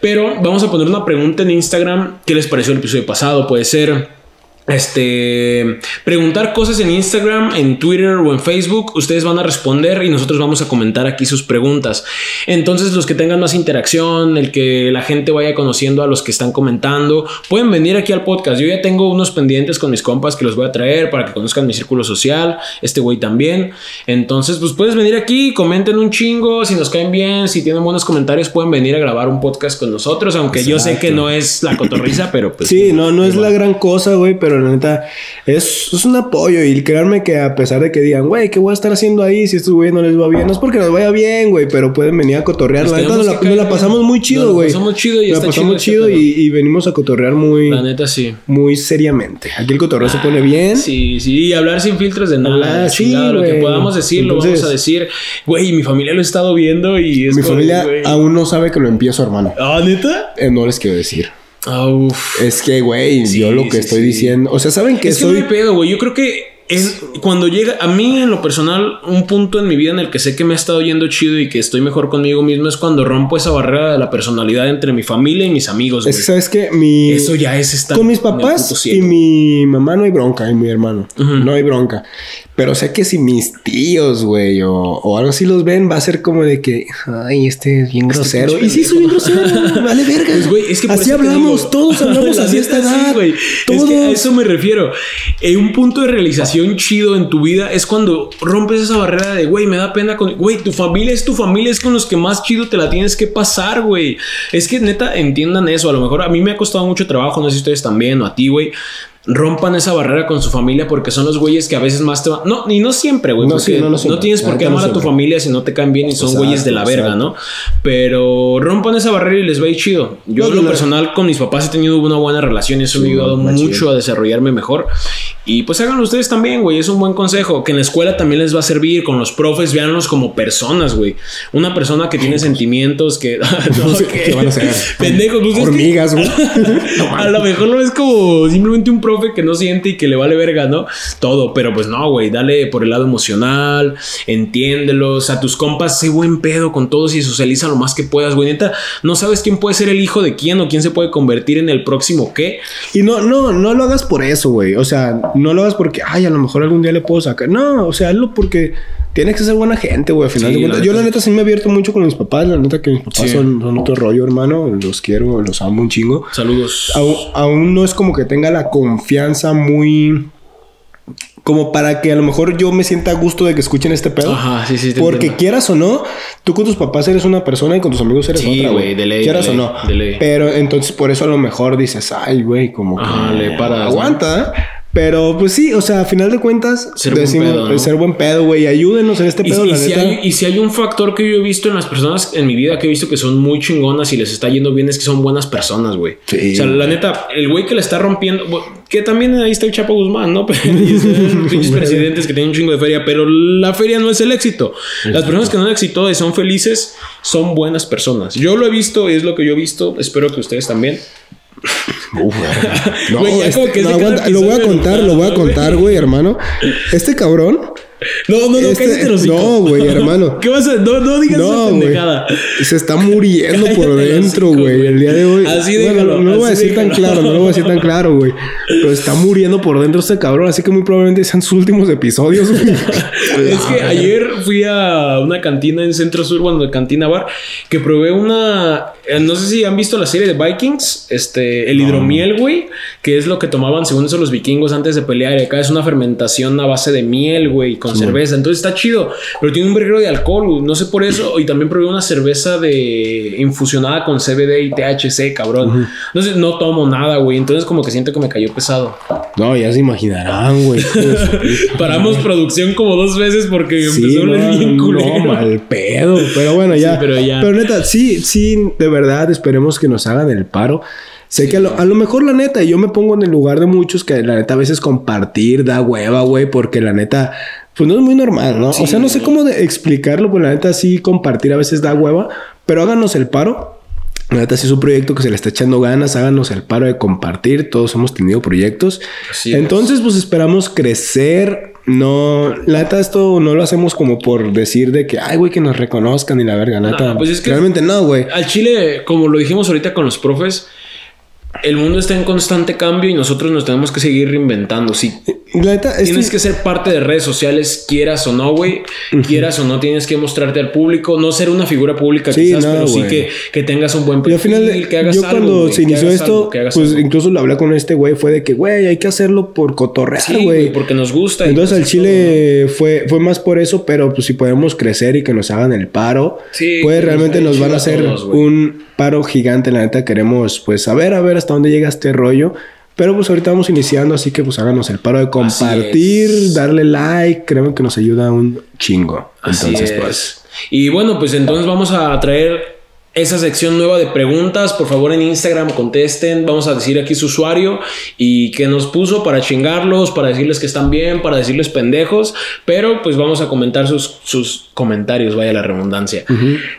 Pero vamos a poner una pregunta en Instagram. ¿Qué les pareció el episodio pasado? Puede ser... Este, preguntar cosas en Instagram, en Twitter o en Facebook, ustedes van a responder y nosotros vamos a comentar aquí sus preguntas. Entonces, los que tengan más interacción, el que la gente vaya conociendo a los que están comentando, pueden venir aquí al podcast. Yo ya tengo unos pendientes con mis compas que los voy a traer para que conozcan mi círculo social, este güey también. Entonces, pues puedes venir aquí, comenten un chingo, si nos caen bien, si tienen buenos comentarios, pueden venir a grabar un podcast con nosotros, aunque yo sé que no es la cotorriza, pero pues Sí, no, no es la gran cosa, güey, pero la neta es, es un apoyo. Y créanme que a pesar de que digan, güey, ¿qué voy a estar haciendo ahí si estos güey no les va bien? No es porque nos vaya bien, güey, pero pueden venir a cotorrear. Pues la neta, tenemos nos la, nos pasamos muy chido, güey. pasamos chido y Nos está pasamos chido este y, y venimos a cotorrear muy, La neta sí. muy seriamente. Aquí el cotorreo se pone bien. Sí, sí, y hablar sin filtros de nada. Hablar, sí, lo que podamos decir, lo Entonces- vamos a decir. Güey, mi familia lo ha estado viendo y es Mi como, familia aún no sabe que lo empiezo, hermano. Ah, neta. Eh, no les quiero decir. Ah, uf. Es que, güey, Sí, yo lo que sí, estoy sí. diciendo. O sea, saben que es que soy. no hay pedo, güey. Yo creo que es cuando llega a mí en lo personal un punto en mi vida en el que sé que me ha estado yendo chido y que estoy mejor conmigo mismo es cuando rompo esa barrera de la personalidad entre mi familia y mis amigos. Es que, ¿sabes qué? Mi. Eso ya es estar Con mis papás y mi mamá no hay bronca, y mi hermano. No hay bronca. Pero sé que si mis tíos, güey, o, o algo así los ven, va a ser como de que, ay, este es bien grosero. pinche y sí, soy bien grosero, vale verga. Pues, güey, es que así hablamos, digo- todos hablamos La así esta edad. güey. Todos. Es que a eso me refiero. Eh, un punto de realización chido en tu vida es cuando rompes esa barrera de, güey, me da pena con... Güey, tu familia es tu familia, es con los que más chido te la tienes que pasar, güey. Es que neta, entiendan eso. A lo mejor a mí me ha costado mucho trabajo, no sé si ustedes también o a ti, güey. Rompan esa barrera con su familia porque son los güeyes que a veces más te van. No, y no siempre, güey. No, sí, no, no, tienes por qué amar a tu familia si no te caen bien y son Exacto, güeyes de la verga, exacto. ¿no? Pero rompan esa barrera y les va a ir chido. Yo, en lo personal, con mis papás he tenido una buena relación y eso me ha ayudado mucho a desarrollarme mejor. Y pues háganlo ustedes también, güey. Es un buen consejo. Que en la escuela también les va a servir. Con los profes, véanlos como personas, güey. Una persona que tiene sentimientos que. no, sé qué van a. Pendejos, pues es que- Hormigas, güey. a lo mejor no es como simplemente un profe que no siente y que le vale verga, ¿no? Todo, pero pues no, güey, dale por el lado emocional, entiéndelos, a tus compas, sé buen pedo con todos y socializa lo más que puedas, güey. Neta, no sabes quién puede ser el hijo de quién o quién se puede convertir en el próximo qué. Y no, no, no lo hagas por eso, güey. O sea, no lo hagas porque, ay, a lo mejor algún día le puedo sacar. No, o sea, hazlo porque tienes que ser buena gente, güey. Al final Sí, de cuentas. Yo, la neta, sí me abierto mucho con mis papás. La neta, que mis papás Sí. son, son otro rollo, hermano. Los quiero, los amo un chingo. Saludos. Aún, aún no es como que tenga la confianza muy. Como para que a lo mejor yo me sienta a gusto de que escuchen este pedo. Ajá, sí, sí, te Porque entiendo. quieras o no, tú con tus papás eres una persona y con tus amigos eres Sí, otra, güey, güey. de ley, Quieras de o no. de ley. Pero entonces por eso a lo mejor dices, ay, güey, como que Ajá, le paras, ¿no? Aguanta, ¿eh? Pero pues sí, o sea, a final de cuentas, Ser buen pedo, ¿no? ser buen pedo, güey. Ayúdenos en este Y, pedo, y la si neta. hay, y si hay un factor que yo he visto en las personas en mi vida que he visto que son muy chingonas y les está yendo bien es que son buenas personas, güey. Sí. O sea, la neta, el güey que le está rompiendo, que también ahí está el Chapo Guzmán, ¿no? Pinches presidentes que tienen un chingo de feria, pero la feria no es el éxito. Las personas que no han éxito y son felices son buenas personas. Yo lo he visto y es lo que yo he visto. Espero que ustedes también. Uf, no, Güey, este- no, aguanta, lo voy a contar, lo voy a contar, güey, hermano. Este cabrón. No, no, no, este- cállate los no, güey, hermano. ¿Qué vas a No, no digas esa No, güey. pendejada. Se está muriendo por dentro, güey. El día de hoy. Así Bueno, déjalo, no lo voy a decir tan claro, no lo voy a decir tan claro, güey. Pero está muriendo por dentro este cabrón. Así que muy probablemente sean sus últimos episodios, güey. Es que ayer fui a una cantina en Centro Sur, bueno, de Cantina Bar, que probé una. eh, No sé si han visto la serie de Vikings, este, el hidromiel, güey, que es lo que tomaban según eso los vikingos antes de pelear. Y acá es una fermentación a base de miel, güey, con cerveza. Entonces está chido, pero tiene un verguero de alcohol, no sé por eso. Y también probé una cerveza de infusionada con CBD y THC, cabrón. Entonces no tomo nada, güey. Entonces como que siento que me cayó pesado. No, ya se imaginarán, güey. Paramos producción como dos veces porque Sí, empezó no, bien no, culero. mal pedo. Pero bueno, ya. Sí, pero ya. neta, sí, sí, de verdad, esperemos que nos hagan el paro. Sé que a lo, a lo mejor la neta, yo me pongo en el lugar de muchos que la neta a veces compartir da hueva, güey, porque la neta, pues no es muy normal, ¿no? o sea, no sé cómo de explicarlo, pues la neta sí compartir a veces da hueva, pero háganos el paro. La neta, sí es un proyecto que se le está echando ganas, háganos el paro de compartir, todos hemos tenido proyectos. Así es. Entonces, pues esperamos crecer. No, la neta, esto no lo hacemos como por decir de que, ay, güey, que nos reconozcan y la verga, neta. pues es que- Realmente no, güey. Al Chile, como lo dijimos ahorita con los profes, el mundo está en constante cambio y nosotros nos tenemos que seguir reinventando. Si La neta, es tienes que ser parte de redes sociales, quieras o no, güey, quieras o no, tienes que mostrarte al público, no ser una figura pública Sí, quizás, no, pero sí que, que tengas un buen Y perfil, al final, que hagas yo algo, cuando güey, se inició esto, algo, pues algo. incluso lo hablé con este güey, fue de que, güey, hay que hacerlo por cotorrear, Sí, güey. porque nos gusta. Entonces al Chile fue, fue más por eso, pero pues si podemos crecer y que nos hagan el paro, Sí, pues realmente nos van a hacer todos, un paro gigante, la neta queremos pues saber a ver hasta dónde llega este rollo. Pero pues ahorita vamos iniciando, así que pues háganos el paro de compartir, darle like, créeme que nos ayuda un chingo. Así Entonces, es. pues. Y bueno, pues entonces vamos a traer esa sección nueva de preguntas. Por favor, en Instagram contesten. Vamos a decir aquí su usuario y qué nos puso para chingarlos, para decirles que están bien, para decirles pendejos. Pero pues vamos a comentar sus, sus comentarios, vaya la redundancia.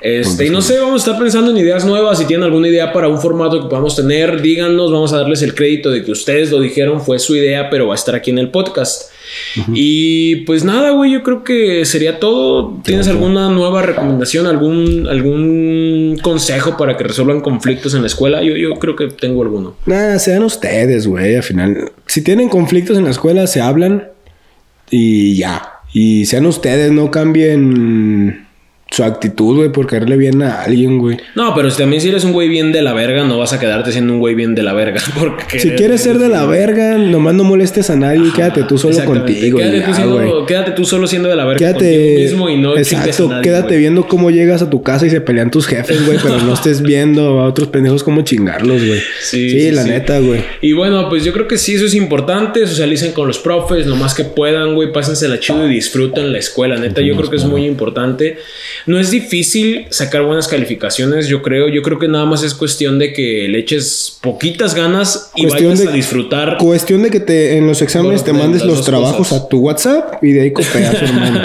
Este, y no sé, vamos a estar pensando en ideas nuevas. Si tienen alguna idea para un formato que podamos tener, díganos. Vamos a darles el crédito de que ustedes lo dijeron, fue su idea, pero va a estar aquí en el podcast. Y pues nada, güey, yo creo que sería todo. ¿Tienes alguna nueva recomendación, algún, algún consejo para que resuelvan conflictos en la escuela? Yo, yo creo que tengo alguno. Nada, sean ustedes, güey, al final. Si tienen conflictos en la escuela, se hablan y ya. Y sean ustedes, no cambien su actitud, güey, por caerle bien a alguien, güey. No, pero si también si eres un güey bien de la verga, no vas a quedarte siendo un güey bien de la verga. Porque Si quieres ser de la verga, nomás no molestes a nadie y quédate tú solo contigo. Quédate, ya, tú siendo- quédate tú solo siendo de la verga contigo Quédate. mismo y no chingues a exacto, nadie, quédate güey. viendo cómo llegas a tu casa y se pelean tus jefes, güey, pero no estés viendo a otros pendejos cómo chingarlos, güey. Sí, Sí, sí, la sí. neta, güey. Y bueno, pues yo creo que sí, eso es importante. Socialicen con los profes, lo más que puedan, güey. Pásensela chido y disfruten la escuela. Neta, yo creo que es muy importante. No es difícil sacar buenas calificaciones, yo creo. Yo creo que nada más es cuestión de que le eches poquitas ganas y Cuestión vayas de- a disfrutar. Cuestión de que te en los exámenes te mandes los trabajos cosas. a tu WhatsApp y de ahí copias, hermano.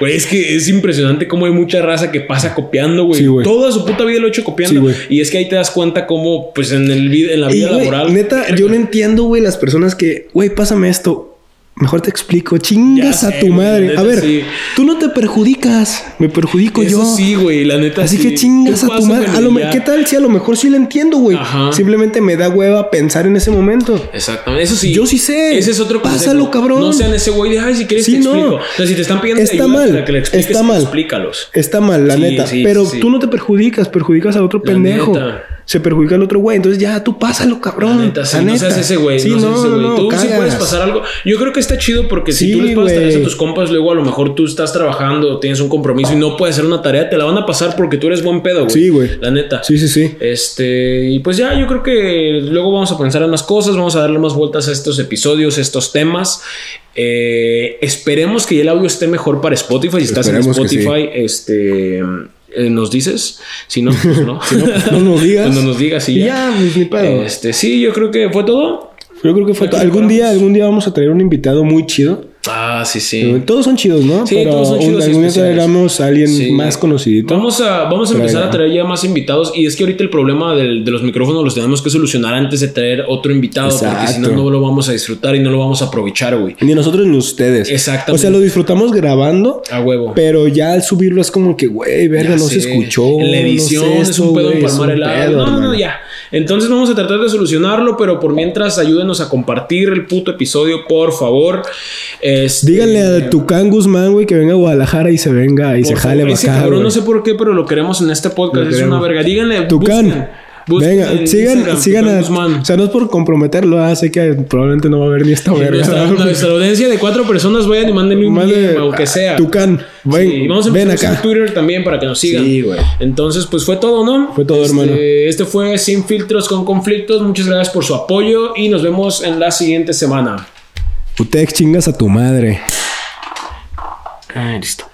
Güey, es que es impresionante cómo hay mucha raza que pasa copiando, güey. Sí. Toda su puta vida lo he hecho copiando. Sí, y es que ahí te das cuenta cómo, pues en, el, en la vida laboral. neta, yo no entiendo, güey, las personas que, güey, pásame esto. Mejor te explico, chingas a tu madre. neta, a ver, sí. tú no te perjudicas, me perjudico Eso yo. sí, güey, la neta. Así sí. que chingas a tu madre. A lo. ¿Qué tal si a lo mejor sí lo entiendo, güey? Ajá. Simplemente me da hueva pensar en ese momento. Exactamente, eso sí. Yo sí sé. Ese es otro consejo. Pásalo, cabrón. No sean ese güey de, ay, si quieres Sí, te no. explico. O sea, si te están pidiendo Está ayuda mal. para que le expliques, Está mal. explícalos. Está mal, la neta. pero tú no te perjudicas, perjudicas al otro La pendejo. neta. Se perjudica al otro güey. Entonces ya tú pásalo, cabrón. La neta, sí, La no seas ese güey. Sí, no, seas ese güey. no, tú sí puedes pasar algo. Yo creo que está chido porque si Sí, tú les pasas tareas a tus compas, luego a lo mejor tú estás trabajando, tienes un compromiso y no puedes hacer una tarea, te la van a pasar porque tú eres buen pedo, güey. Sí, güey. La neta. Sí, sí, sí. Este, y pues ya, yo creo que luego vamos a pensar en más cosas, vamos a darle más vueltas a estos episodios, estos temas. Eh, esperemos que ya el audio esté mejor para Spotify. Si estás en sí. Spotify, este, eh, nos dices. Si no, pues no. Si no, pues no nos digas. Cuando nos digas y ya. ya, pues ni pedo. Este, sí, yo creo que fue todo. Yo creo que fue todo. Algún día, algún día vamos a traer un invitado muy chido. Ah, sí, sí. Todos son chidos, ¿no? Sí, Pero todos son chidos algún día traeremos a alguien Sí. más conocidito. Vamos a, vamos a empezar Traiga. a traer ya más invitados. Y es que ahorita el problema del- de los micrófonos los tenemos que solucionar antes de traer otro invitado. Porque si no, no lo vamos a disfrutar y no lo vamos a aprovechar, güey. Ni nosotros ni ustedes. Exactamente. O sea, lo disfrutamos grabando. A huevo. Pero ya al subirlo es como que, güey, verga, no sé. se escuchó. En la no edición sé es un pedo empalmar un el audio. No, no, no, ya. Entonces vamos a tratar de solucionarlo, pero por mientras ayúdenos a compartir el puto episodio, por favor. Este, Díganle a Tucán Guzmán, güey, que venga a Guadalajara y se venga y se jale favor, ese acá, cabrón, güey. no sé por qué, pero lo queremos en este podcast. Lo Es una verga. Díganle. Tucán. busquen- busquen Venga, en sigan, Instagram, sigan Tucán a. Guzmán. O sea, no es por comprometerlo, ah, sé que probablemente no va a haber ni esta verga. Nuestra, nuestra audiencia de cuatro personas vayan y mándenle un Mande- DM, aunque sea. Tucán, ven, Sí, vamos a ven acá. Twitter también para que nos sigan. Sí, güey. Entonces, pues fue todo, ¿no? Fue todo, Este, hermano. Este fue Sin Filtros con Conflictos. Muchas gracias por su apoyo y nos vemos en la siguiente semana. Utex chingas a tu madre. Ah, listo.